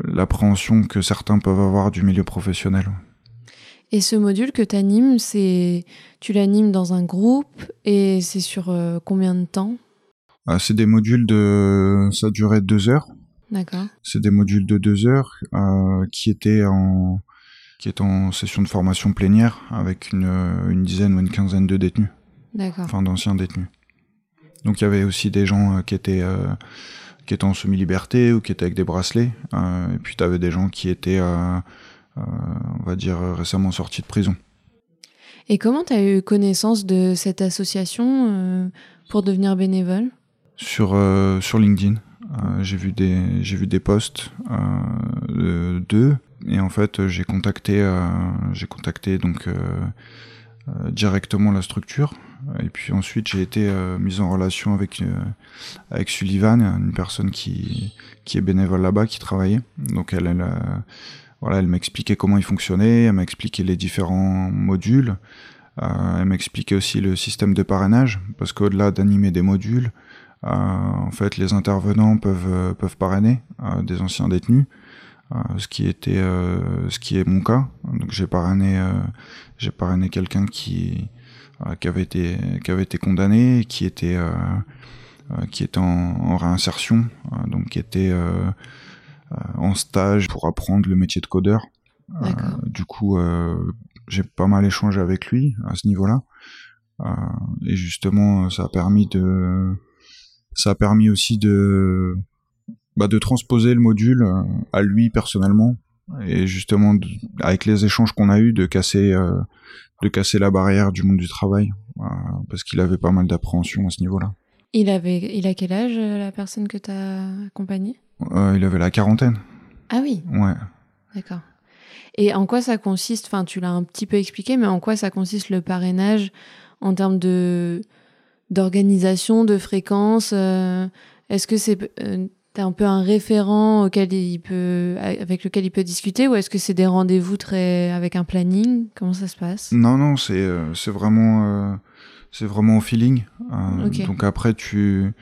l'appréhension que certains peuvent avoir du milieu professionnel et ce module que tu animes, c'est tu l'animes dans un groupe et c'est sur euh, combien de temps? Ah, C'est des modules de ça durait deux heures. D'accord. C'est des modules de deux heures euh, qui étaient en qui est en session de formation plénière avec une, une dizaine ou une quinzaine de détenus. D'accord. Enfin d'anciens détenus. Donc il y avait aussi des gens euh, qui étaient euh, qui étaient en semi-liberté ou qui étaient avec des bracelets. et puis tu avais des gens qui étaient euh, on va dire, récemment sorti de prison. Et comment tu as eu connaissance de cette association euh, pour devenir bénévole? Sur, euh, sur LinkedIn. j'ai vu des j'ai vu des posts d'eux et en fait j'ai contacté j'ai contacté donc directement la structure. Et puis ensuite j'ai été mis en relation avec avec Sullivan une personne qui qui est bénévole là-bas qui travaillait. Donc elle elle voilà, elle m'expliquait comment il fonctionnait, elle m'a expliqué les différents modules, euh, elle m'expliquait aussi le système de parrainage, parce qu'au-delà d'animer des modules, euh, en fait, les intervenants peuvent euh, peuvent parrainer euh, des anciens détenus, euh, ce qui était ce qui est mon cas. Donc j'ai parrainé j'ai parrainé quelqu'un qui qui avait été qui avait été condamné, qui était qui était en, en réinsertion, donc qui était euh, en stage pour apprendre le métier de codeur. Euh, du coup, euh, j'ai pas mal échangé avec lui à ce niveau-là. et justement, ça a permis de, ça a permis aussi de, bah, de transposer le module à lui personnellement et justement avec les échanges qu'on a eu de casser de casser la barrière du monde du travail parce qu'il avait pas mal d'appréhension à ce niveau-là. Il avait il a quel âge la personne que tu as accompagnée? Euh, il avait la quarantaine. Ah oui Ouais. D'accord. Et en quoi ça consiste? Enfin, tu l'as un petit peu expliqué, mais en quoi ça consiste le parrainage en termes de d'organisation, de fréquence euh, Est-ce que c'est euh, un peu un référent auquel il peut avec lequel il peut discuter, ou est-ce que c'est des rendez-vous très avec un planning? Comment ça se passe? Non, non, c'est c'est vraiment c'est vraiment au feeling. Ok. Donc après, tu.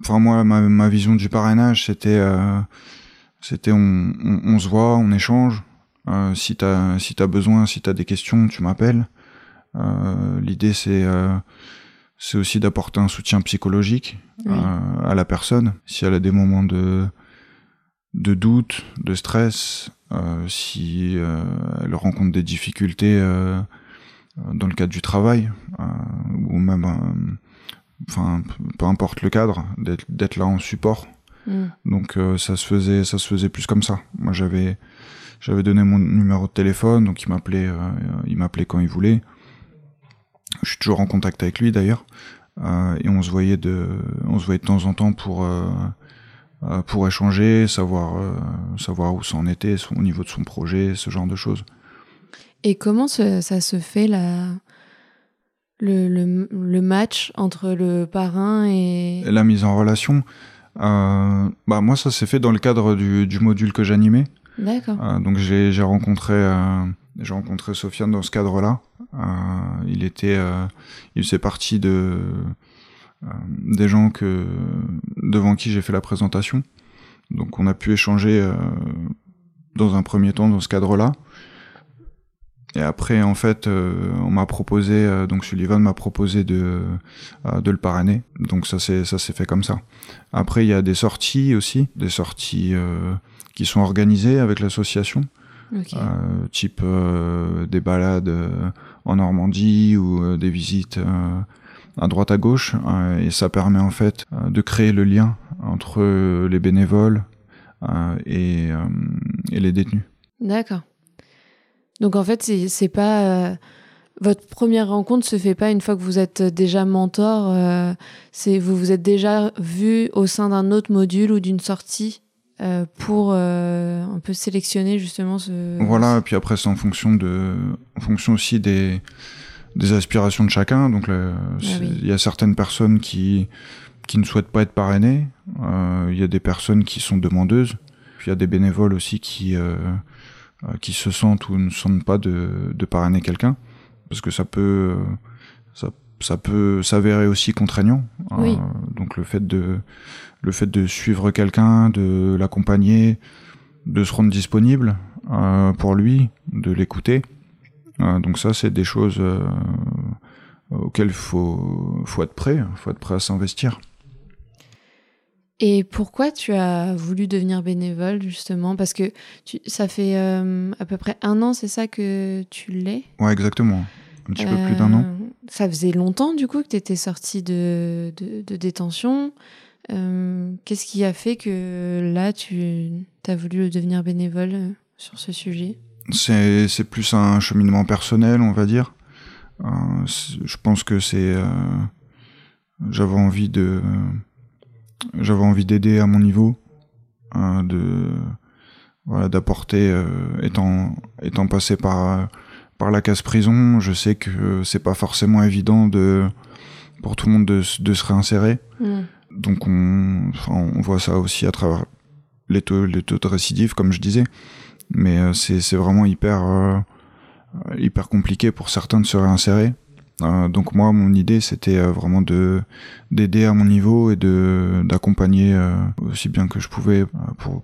Enfin, moi, ma, ma vision du parrainage, c'était. euh, c'était on, on, on se voit, on échange. Euh, si t'as si t'as besoin, si t'as des questions, tu m'appelles. Euh, L'idée, c'est. C'est aussi d'apporter un soutien psychologique Oui. euh, à la personne. Si elle a des moments de, de doute, de stress, euh, si euh, elle rencontre des difficultés euh, dans le cadre du travail, ou même, enfin, peu- importe le cadre, d'être là en support. Mm. Donc ça se faisait, ça se faisait plus comme ça. Moi j'avais, j'avais donné mon numéro de téléphone, donc il m'appelait, il m'appelait quand il voulait. Je suis toujours en contact avec lui d'ailleurs, Euh, et on se voyait de, on se voyait de temps en temps pour euh, euh, pour échanger, savoir savoir où ça en était, son- au niveau de son projet, ce genre de choses. Et comment ça se fait la, le, le, le match entre le parrain et... La mise en relation, euh, bah moi ça s'est fait dans le cadre du, du module que j'animais. D'accord. Euh, donc j'ai j'ai rencontré euh, j'ai rencontré Sofiane dans ce cadre-là. Euh, il était euh, il faisait partie de euh, des gens que devant qui j'ai fait la présentation. Donc on a pu échanger dans un premier temps dans ce cadre-là. Et après en fait on m'a proposé donc Sullivan m'a proposé de de le parrainer. Donc ça s'est ça s'est fait comme ça. Après il y a des sorties aussi, des sorties qui sont organisées avec l'association, Euh, type euh, des balades euh, en Normandie ou des visites à droite à gauche, et ça permet en fait de créer le lien entre les bénévoles et, et les détenus. D'accord. Donc en fait, c'est c'est pas votre première rencontre se fait pas une fois que vous êtes déjà mentor. euh, c'est vous vous êtes déjà vu au sein d'un autre module ou d'une sortie euh, pour euh, un peu sélectionner justement ce. Voilà, et puis après c'est en fonction de, en fonction aussi des, des aspirations de chacun. Donc le- c'est- il oui. y a certaines personnes qui qui ne souhaitent pas être parrainées. Euh, Il y a des personnes qui sont demandeuses. Puis il y a des bénévoles aussi qui euh, qui se sentent ou ne sentent pas de, de parrainer quelqu'un, parce que ça peut ça, ça peut s'avérer aussi contraignant. Oui. Euh, donc le fait de le fait de suivre quelqu'un, de l'accompagner, de se rendre disponible euh, pour lui, de l'écouter. Euh, donc ça, c'est des choses euh, auxquelles faut faut être prêt, faut être prêt à s'investir. Et pourquoi tu as voulu devenir bénévole justement? Parce que tu, ça fait à peu près un an, c'est ça que tu l'es? Ouais, exactement. Un petit peu plus d'un an. Ça faisait longtemps du coup que tu étais sorti de, de, de détention. Euh, Qu'est-ce qui a fait que là tu as voulu devenir bénévole euh, sur ce sujet? C'est plus un cheminement personnel, on va dire. Euh, je pense que c'est euh, j'avais envie de j'avais envie d'aider à mon niveau, de voilà d'apporter étant étant passé par par la case prison, je sais que c'est pas forcément évident de pour tout le monde de, se réinsérer. Hmm. Donc on, voit ça aussi à travers les taux, de récidive, comme je disais. Mais euh, c'est vraiment hyper, euh, hyper compliqué pour certains de se réinsérer. Euh, donc moi, mon idée, c'était vraiment de d'aider à mon niveau et d'accompagner aussi bien que je pouvais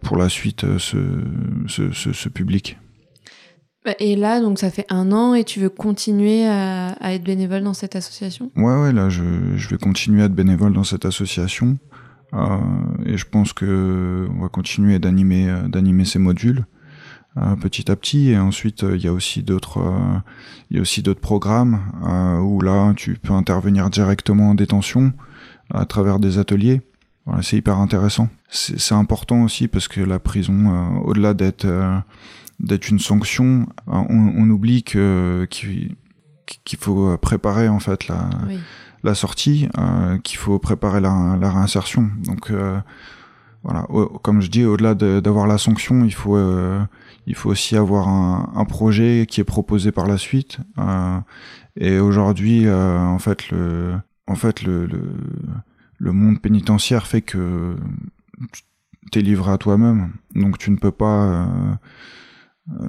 pour la suite ce public. Bah, Et là, donc ça fait un an et tu veux continuer à, à être bénévole dans cette association? Ouais, ouais, là, je, je vais continuer à être bénévole dans cette association. Euh, et je pense que on va continuer d'animer, euh, d'animer ces modules euh, petit à petit. Et ensuite, euh, il y a aussi d'autres, euh, il y a aussi d'autres programmes où là, tu peux intervenir directement en détention à travers des ateliers. Voilà, c'est hyper intéressant. C'est important aussi parce que la prison, au-delà d'être d'être une sanction, euh, on, on oublie que qu'il faut préparer en fait la, Oui. la sortie, euh, qu'il faut préparer la, la réinsertion. Donc euh, voilà, au- comme je dis, au-delà de- d'avoir la sanction, il faut euh, il faut aussi avoir un, un projet qui est proposé par la suite. Et aujourd'hui, en fait, le en fait le, le le monde pénitentiaire fait que tu t'es livré à toi-même, donc tu ne peux pas euh,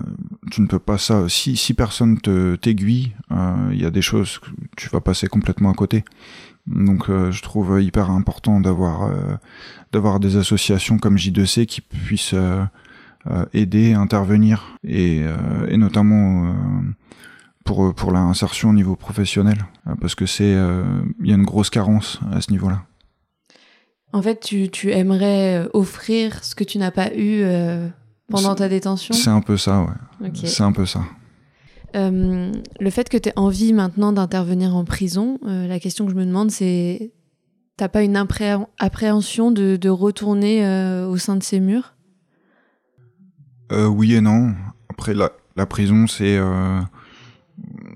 tu ne peux pas ça. Si, si personne t'aiguille, il y a des choses que tu vas passer complètement à côté. Donc je trouve hyper important d'avoir d'avoir des associations comme J2C qui puissent aider, intervenir et, et notamment pour pour l'insertion au niveau professionnel parce que c'est il y a une grosse carence à ce niveau-là. En fait, tu, tu, aimerais offrir ce que tu n'as pas eu pendant ta détention C'est un peu ça, ouais. C'est un peu ça. Euh, le fait que tu aies envie maintenant d'intervenir en prison, euh, la question que je me demande, c'est t'as pas une appréhension de, de retourner euh, au sein de ces murs? Oui et non. Après, la, la prison, c'est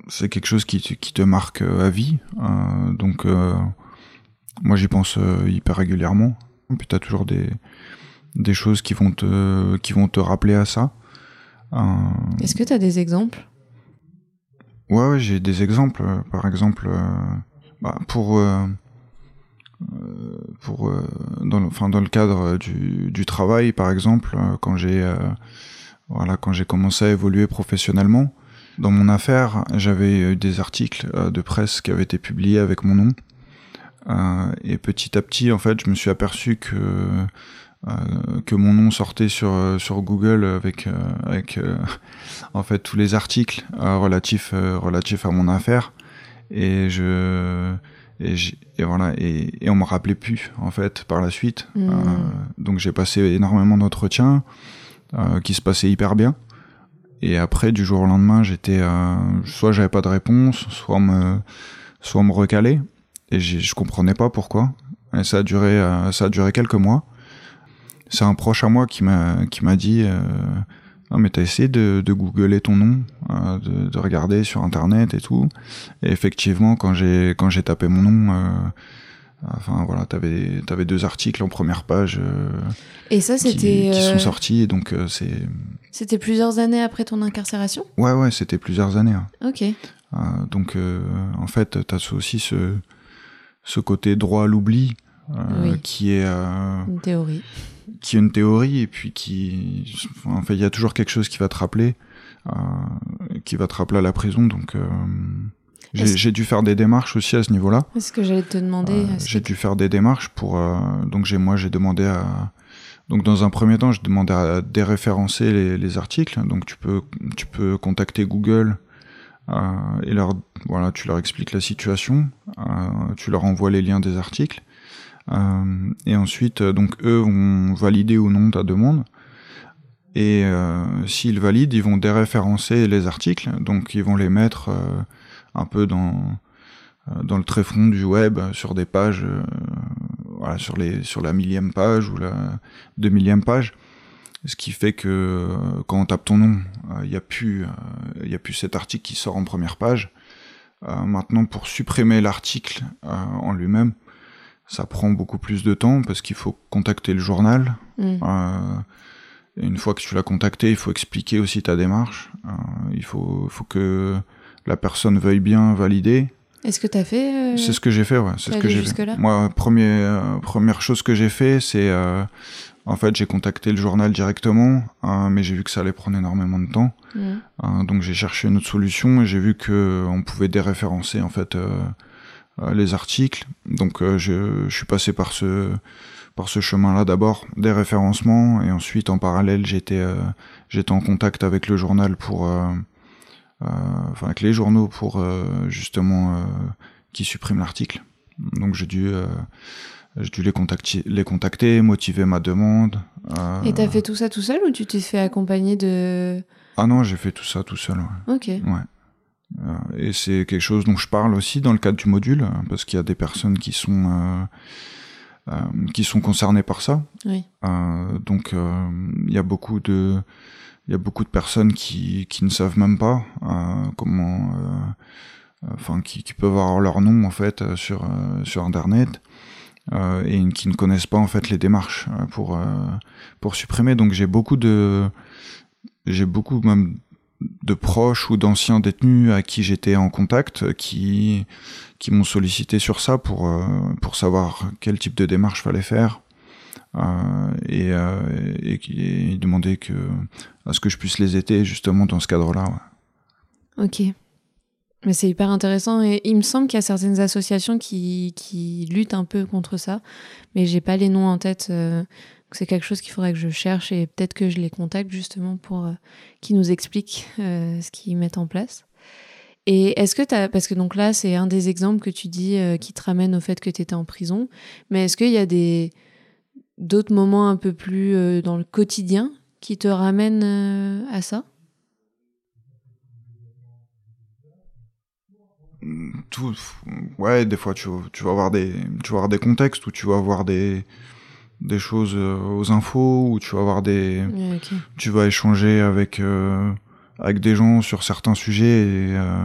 c'est quelque chose qui, qui, te marque à vie. donc, moi, j'y pense hyper régulièrement. Puis, tu as toujours des, des choses qui vont te, qui vont te rappeler à ça. Euh, Est-ce que tu as des exemples? Ouais, ouais j'ai des exemples. Par exemple, euh, bah, pour, euh, pour dans, le, enfin, dans le cadre du, du travail, par exemple, quand j'ai voilà, quand j'ai commencé à évoluer professionnellement, dans mon affaire, j'avais eu des articles de presse qui avaient été publiés avec mon nom. et petit à petit, en fait, je me suis aperçu que euh, que mon nom sortait sur euh, sur Google avec euh, avec en fait tous les articles relatifs relatifs à mon affaire. Et je et, et voilà et, et, on me rappelait plus en fait par la suite. Hmm. donc j'ai passé énormément d'entretiens qui se passaient hyper bien. Et après du jour au lendemain j'étais soit j'avais pas de réponse soit on me soit on me recalait. Et je comprenais pas pourquoi. Et ça a duré ça a duré quelques mois c'est un proche à moi qui m'a qui m'a dit euh, non mais t'as essayé de, de googler ton nom, euh, de, de, regarder sur internet et tout. Et effectivement, quand j'ai quand j'ai tapé mon nom, euh, enfin voilà, t'avais avais deux articles en première page. Euh, et ça, c'était qui, sont sortis, donc c'est. C'était plusieurs années après ton incarcération? Ouais ouais, c'était plusieurs années. Hein. Ok. donc en fait, t'as aussi ce ce côté droit à l'oubli qui est une théorie qui est une théorie et puis qui en fait il y a toujours quelque chose qui va te rappeler euh, qui va te rappeler à la prison donc euh, j'ai dû faire des démarches aussi à ce niveau-là. C'est ce que j'allais te demander. Euh, j'ai dû faire des démarches pour donc j'ai moi j'ai demandé à donc dans un premier temps j'ai demandé à déréférencer les, les, articles donc tu peux tu peux contacter Google et leur voilà tu leur expliques la situation tu leur envoies les liens des articles et ensuite, euh, donc eux vont valider ou non ta demande. Et euh, s'ils valident, ils vont déréférencer les articles, donc ils vont les mettre un peu dans le tréfonds du web sur des pages, voilà, sur la millième page ou la deux millième page, ce qui fait que quand on tape ton nom, il n'y a plus cet article qui sort en première page. maintenant, pour supprimer l'article en lui-même, ça prend beaucoup plus de temps parce qu'il faut contacter le journal. Mm. Euh, et une fois que tu l'as contacté, il faut expliquer aussi ta démarche. Euh, il faut, faut que la personne veuille bien valider. Est-ce que tu as fait euh, C'est ce que j'ai fait, ouais. C'est ce que j'ai fait. Moi, premier, première chose que j'ai fait, c'est en fait j'ai contacté le journal directement, mais j'ai vu que ça allait prendre énormément de temps. Mm. donc j'ai cherché une autre solution et j'ai vu que on pouvait déréférencer en fait les articles. Donc euh, je, je, suis passé par ce par ce chemin-là d'abord des référencements et ensuite en parallèle j'étais euh, j'étais en contact avec le journal pour enfin avec les journaux pour justement qui suppriment l'article. Donc j'ai dû j'ai dû les contacter, les contacter, motiver ma demande. Euh... Et t'as fait tout ça tout seul ou tu t'es fait accompagner de Ah non, j'ai fait tout ça tout seul. Ouais. Ok. Ouais. Euh, et c'est quelque chose dont je parle aussi dans le cadre du module, parce qu'il y a des personnes qui sont euh, euh, qui sont concernées par ça. Oui. donc il y a beaucoup de il y a beaucoup de personnes qui, qui ne savent même pas comment enfin qui, qui, peuvent avoir leur nom en fait sur sur internet et qui ne connaissent pas en fait les démarches pour pour supprimer donc j'ai beaucoup de j'ai beaucoup même de proches ou d'anciens détenus à qui j'étais en contact qui qui m'ont sollicité sur ça pour euh, pour savoir quel type de démarche fallait faire et, et, qui demandait que à ce que je puisse les aider justement dans ce cadre-là. Ok. Mais c'est hyper intéressant et il me semble qu'il y a certaines associations qui, qui, luttent un peu contre ça, mais j'ai pas les noms en tête. C'est quelque chose qu'il faudrait que je cherche et peut-être que je les contacte justement pour qu'ils nous expliquent ce qu'ils mettent en place. Et est-ce que tu as, parce que donc là, c'est un des exemples que tu dis euh, qui te ramène au fait que tu étais en prison, mais est-ce qu'il y a des d'autres moments un peu plus euh, dans le quotidien qui te ramènent euh, à ça? Tout, ouais, des fois tu, vas avoir des, tu vas avoir des contextes où tu vas avoir des, des choses aux infos, où tu vas avoir des, tu vas échanger avec avec des gens sur certains sujets et, euh,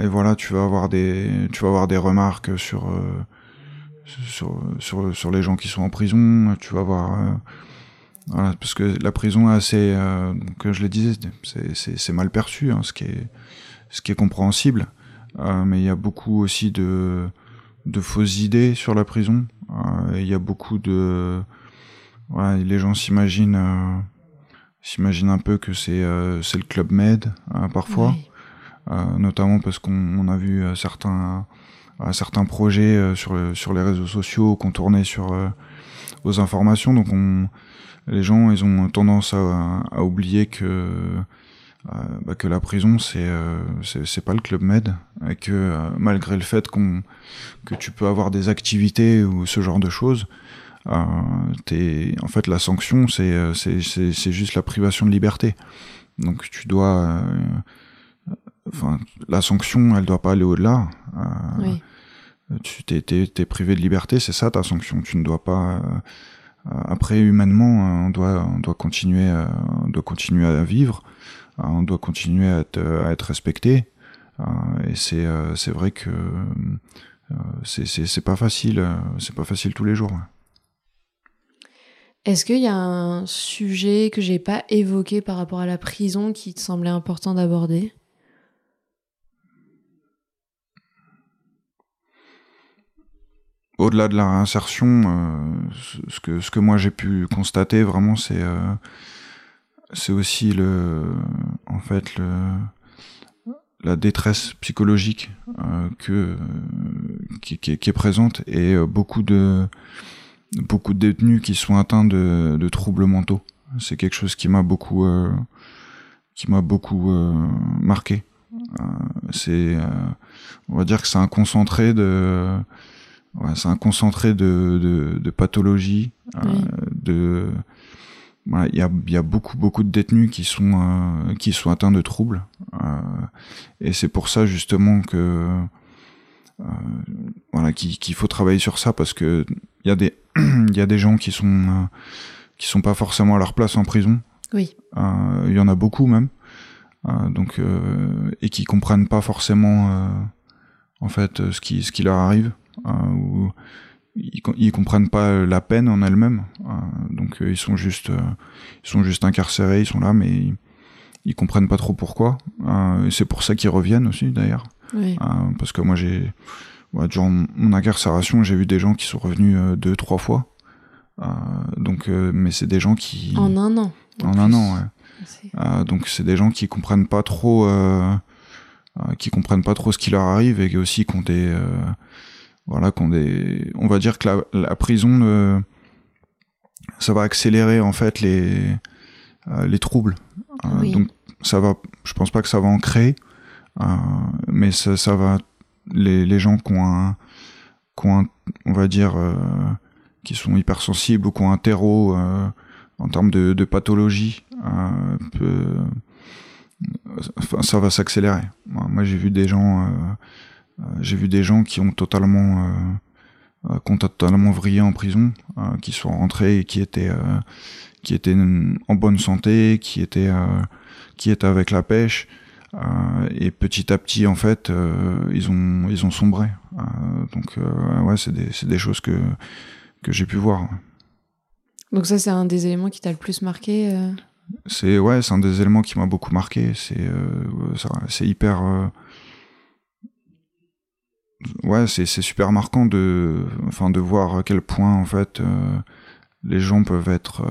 et voilà, tu vas avoir des, tu vas avoir des remarques sur, euh, sur, sur, sur, les gens qui sont en prison. Tu vas voir, euh, voilà, parce que la prison est assez, que je le disais, c'est mal perçu, hein, ce qui est, ce qui est compréhensible. mais il y a beaucoup aussi de, de fausses idées sur la prison. Il y a beaucoup de, les gens s'imaginent J'imagine un peu que c'est euh, c'est le club Med euh, parfois, euh, notamment parce qu'on a vu certains certains projets sur sur les réseaux sociaux qu'on tournait sur aux informations. Donc on, les gens ils ont tendance à, à oublier que bah, que la prison c'est c'est pas le club Med et que malgré le fait qu'on que tu peux avoir des activités ou ce genre de choses euh, en fait, la sanction, euh, c'est juste la privation de liberté. Donc tu dois, euh, enfin, la sanction, elle doit pas aller au-delà. Oui. Tu t'es, es, privé de liberté, c'est ça ta sanction. Tu ne dois pas. après, humainement, on doit, on doit continuer, on doit continuer à vivre. On doit continuer à être, à être respecté. et c'est, c'est vrai que c'est, c'est, pas facile. C'est pas facile tous les jours. Est-ce qu'il y a un sujet que j'ai pas évoqué par rapport à la prison qui te semblait important d'aborder? Au-delà de la réinsertion, euh, ce, que, ce que moi j'ai pu constater vraiment, c'est euh, c'est aussi le, en fait le, la détresse psychologique euh, que, qui, qui, est présente et beaucoup de beaucoup de détenus qui sont atteints de, de troubles mentaux. C'est quelque chose qui m'a beaucoup, euh, qui m'a beaucoup euh, marqué. Euh, c'est, on va dire que c'est un concentré de, ouais, c'est un concentré de, de, de pathologie, de, il y, a, y a beaucoup beaucoup de détenus qui sont qui sont atteints de troubles et c'est pour ça justement que voilà qu'il faut travailler sur ça parce que il y a des *clears throat* il y a des gens qui sont euh, qui sont pas forcément à leur place en prison. Oui. Euh, il y en a beaucoup même. Euh, donc et qui comprennent pas forcément en fait ce qui ce qui leur arrive ou ils, ils, comprennent pas la peine en elle-même. donc ils sont juste ils sont juste incarcérés, ils sont là mais ils, ils comprennent pas trop pourquoi. c'est pour ça qu'ils reviennent aussi d'ailleurs. Oui. parce que moi j'ai durant mon incarcération, j'ai vu des gens qui sont revenus euh, deux, trois fois. Euh, donc, euh, mais c'est des gens qui. En un an. En, un an, ouais. donc c'est des gens qui comprennent pas trop, qui comprennent pas trop ce qui leur arrive et aussi qui ont des, voilà, qu'on des, on va dire que la, la prison, ça va accélérer en fait les, les troubles. donc ça va, je pense pas que ça va en créer, mais ça, ça va les, les gens qui ont un, qui ont un on va dire, euh, qui sont hypersensibles ou qui ont un terreau euh, en termes de, de pathologie, euh, peut, ça va s'accélérer. Moi, j'ai vu des gens, j'ai vu des gens qui ont totalement, qui ont totalement vrillé en prison, qui sont rentrés et qui étaient, qui étaient en bonne santé, qui étaient, qui étaient avec la pêche euh, et petit à petit, en fait, euh, ils ont ils ont sombré. Euh, donc ouais, c'est des c'est des choses que que j'ai pu voir. Donc ça, c'est un des éléments qui t'a le plus marqué. C'est ouais, c'est un des éléments qui m'a beaucoup marqué. C'est c'est hyper ouais, c'est super marquant de enfin de voir à quel point en fait les gens peuvent être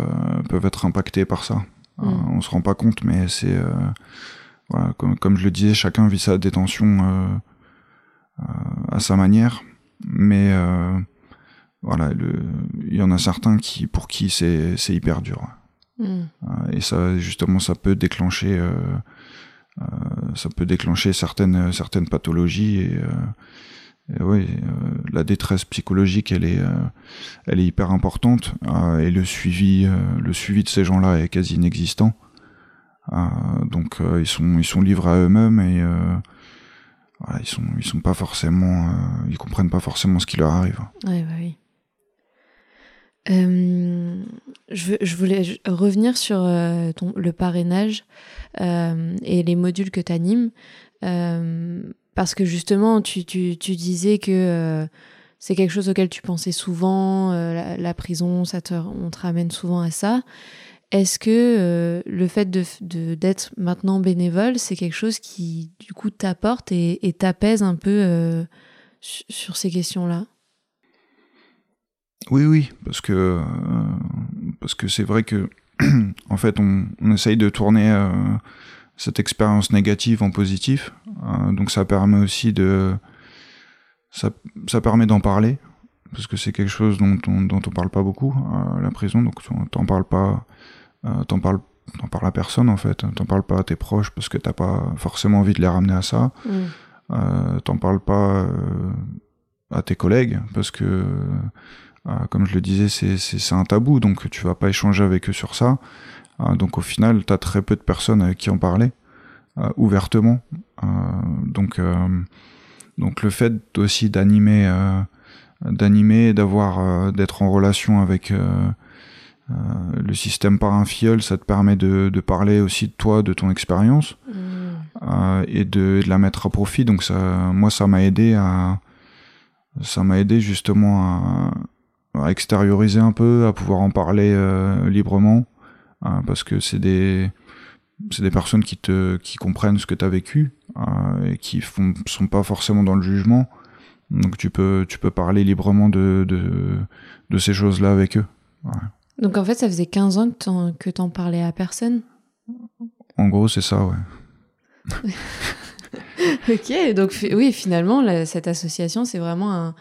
peuvent être impactés par ça. Mm. on se rend pas compte, mais c'est voilà, comme, comme, je le disais, chacun vit sa détention à sa manière, mais voilà, il y en a certains qui pour qui c'est c'est hyper dur. Mm. et ça justement ça peut déclencher euh, ça peut déclencher certaines certaines pathologies et, euh, oui, euh, la détresse psychologique, elle est, elle est hyper importante et le suivi, le suivi de ces gens-là est quasi inexistant. donc ils sont, ils sont livrés à eux-mêmes et ils sont, ils sont pas forcément, ils comprennent pas forcément ce qui leur arrive. Ouais, bah oui. Euh, je, je, voulais revenir sur euh, le parrainage euh, et les modules que tu animes. Parce que justement, tu, tu, tu disais que c'est quelque chose auquel tu pensais souvent, la, prison, ça te, on te ramène souvent à ça. Est-ce que le fait d'être de, d'être maintenant bénévole, c'est quelque chose qui, du coup, t'apporte et, t'apaise un peu sur ces questions-là? Oui, oui, parce que euh, c'est vrai que *clears throat* en fait on, essaye de tourner euh, cette expérience négative en positif, euh, donc ça permet aussi de ça, ça permet d'en parler parce que c'est quelque chose dont on dont on parle pas beaucoup à la prison, donc t'en parles pas, t'en parles t'en parles à personne en fait, t'en parles pas à tes proches parce que t'as pas forcément envie de les ramener à ça, mm. t'en parles pas à tes collègues parce que euh, comme je le disais, c'est un tabou, donc tu vas pas échanger avec eux sur ça. Euh, donc au final, tu as très peu de personnes avec qui en parler euh, ouvertement. donc, donc le fait aussi d'animer, d'animer, d'avoir, d'être en relation avec le système par un filleul, ça te permet de, de, parler aussi de toi, de ton expérience, mmh. et de, de, la mettre à profit. Donc ça, moi, ça m'a aidé à, ça m'a aidé justement à, à extérioriser un peu, à pouvoir en parler euh, librement, hein, parce que c'est des c'est des personnes qui te qui comprennent ce que tu as vécu euh, et qui font sont pas forcément dans le jugement. Donc tu peux tu peux parler librement de de, de ces choses-là avec eux. Ouais. Donc en fait, ça faisait 15 ans que t'en parlais à personne? En gros, c'est ça, ouais. *laughs* ok, donc oui, finalement, cette association, c'est vraiment un,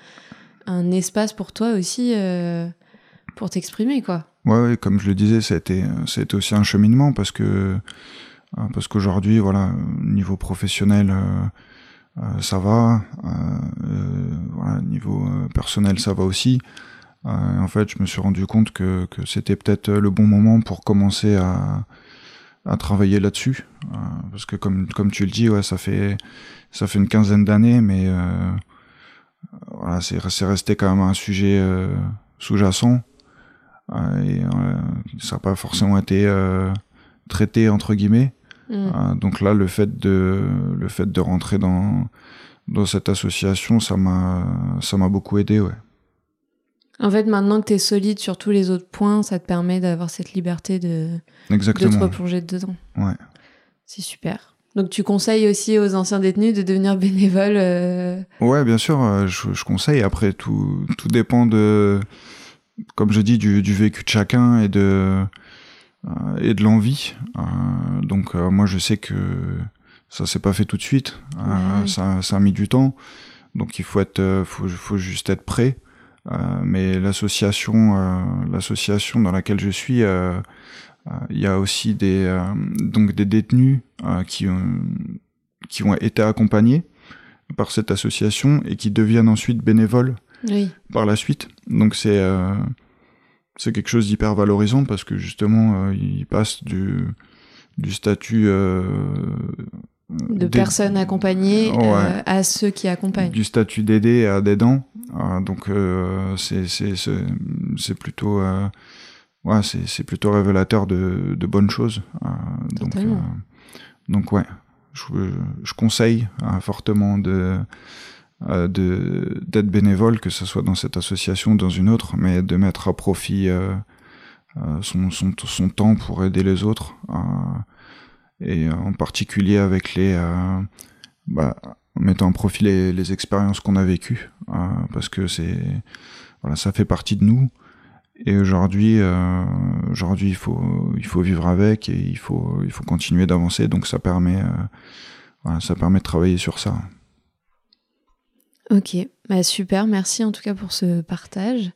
un espace pour toi aussi euh, pour t'exprimer, quoi. Ouais, comme je le disais, ça a aussi un cheminement parce que euh, parce qu'aujourd'hui, voilà, niveau professionnel, euh, ça va, niveau personnel, ça va aussi. en fait, je me suis rendu compte que, que c'était peut-être le bon moment pour commencer à, à travailler là-dessus, parce que comme comme tu le dis, ouais, ça fait ça fait une quinzaine d'années, mais voilà, c'est resté quand même un sujet euh, sous-jacent euh, et euh, ça n'a pas forcément été traité entre guillemets. Mm. donc là, le fait de le fait de rentrer dans dans cette association, ça m'a ça m'a beaucoup aidé, ouais. En fait, maintenant que tu es solide sur tous les autres points, ça te permet d'avoir cette liberté de, Exactement. de te replonger dedans. Ouais. C'est super. Donc tu conseilles aussi aux anciens détenus de devenir bénévoles euh... Ouais, bien sûr, euh, je, je, conseille. Après, tout, tout dépend de, comme je dis, du, du vécu de chacun et de, euh, et de l'envie. Euh, donc moi, je sais que ça s'est pas fait tout de suite. ça, ça a mis du temps. Donc il faut être, faut, faut juste être prêt. mais l'association, l'association dans laquelle je suis il y a aussi des, euh, donc des détenus euh, qui, ont, qui ont été accompagnés par cette association et qui deviennent ensuite bénévoles par la suite. Donc c'est c'est quelque chose d'hyper valorisant parce que justement ils passent du du statut euh, de personnes accompagnées à ceux qui accompagnent. Du statut d'aidé à d'aidant. donc c'est plutôt ouais, c'est plutôt révélateur de, de bonnes choses. Euh, donc, euh, donc ouais, je, je conseille hein, fortement de euh, d'être bénévole, que ce soit dans cette association ou dans une autre, mais de mettre à profit euh, son, son, son, temps pour aider les autres, et en particulier avec les... Bah, mettant en profit les, les expériences qu'on a vécues, parce que c'est voilà, ça fait partie de nous Et aujourd'hui, aujourd'hui, il faut, il faut vivre avec et il faut, il faut continuer d'avancer. Donc ça permet, ça permet de travailler sur ça. Ok, bah super, merci en tout cas pour ce partage.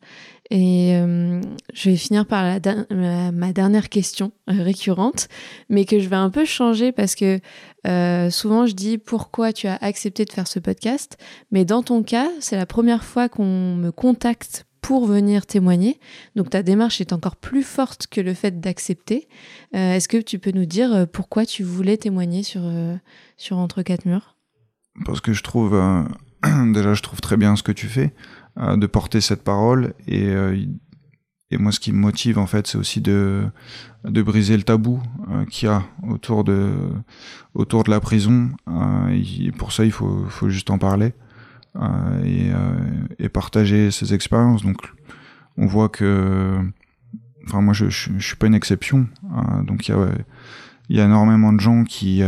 Et euh, je vais finir par la, ma dernière question euh, récurrente, mais que je vais un peu changer parce que euh, souvent je dis pourquoi tu as accepté de faire ce podcast, mais dans ton cas, c'est la première fois qu'on me contacte pour venir témoigner. Donc ta démarche est encore plus forte que le fait d'accepter. Est-ce que tu peux nous dire pourquoi tu voulais témoigner sur, sur Entre quatre murs? Parce que je trouve *clears throat* déjà, je trouve très bien ce que tu fais, euh, de porter cette parole. Et, euh, et moi, ce qui me motive, en fait, c'est aussi de, de briser le tabou euh, qu'il y a autour de, autour de la prison. et pour ça, il faut, faut juste en parler et, et partager ses expériences. Donc, on voit que. Enfin, moi, je, je, suis pas une exception. donc, il y a, y a énormément de gens qui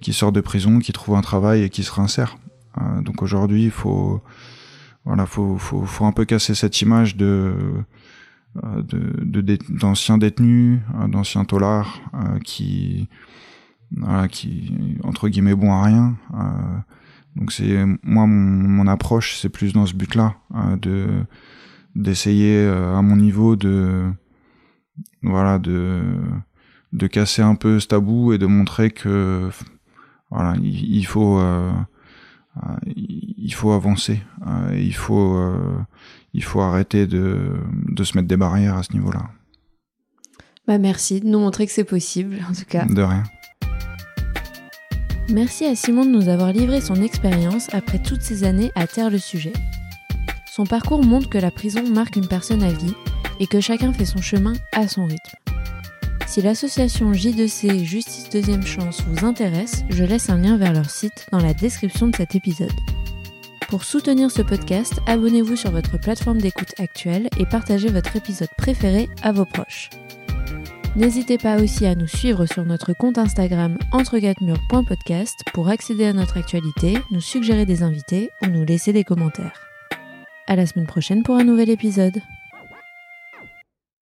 qui sortent de prison, qui trouvent un travail et qui se réinsèrent. Euh, donc aujourd'hui, il faut, voilà, faut, faut, faut, un peu casser cette image de euh, d'anciens de, détenus, euh, d'anciens taulards qui, voilà, qui entre guillemets bon à rien. Donc c'est moi mon, mon approche, c'est plus dans ce but-là, de d'essayer à mon niveau de voilà de de casser un peu ce tabou et de montrer que voilà il, il faut euh, il faut avancer. Euh, il faut, euh, il faut arrêter de, de se mettre des barrières à ce niveau-là. Bah merci de nous montrer que c'est possible, en tout cas. De rien. Merci à Simon de nous avoir livré son expérience après toutes ces années à terre le sujet. Son parcours montre que la prison marque une personne à vie et que chacun fait son chemin à son rythme. Si l'association J2C Justice Deuxième Chance vous intéresse, je laisse un lien vers leur site dans la description de cet épisode. Pour soutenir ce podcast, abonnez-vous sur votre plateforme d'écoute actuelle et partagez votre épisode préféré à vos proches. N'hésitez pas aussi à nous suivre sur notre compte Instagram entre pour accéder à notre actualité, nous suggérer des invités ou nous laisser des commentaires. À la semaine prochaine pour un nouvel épisode.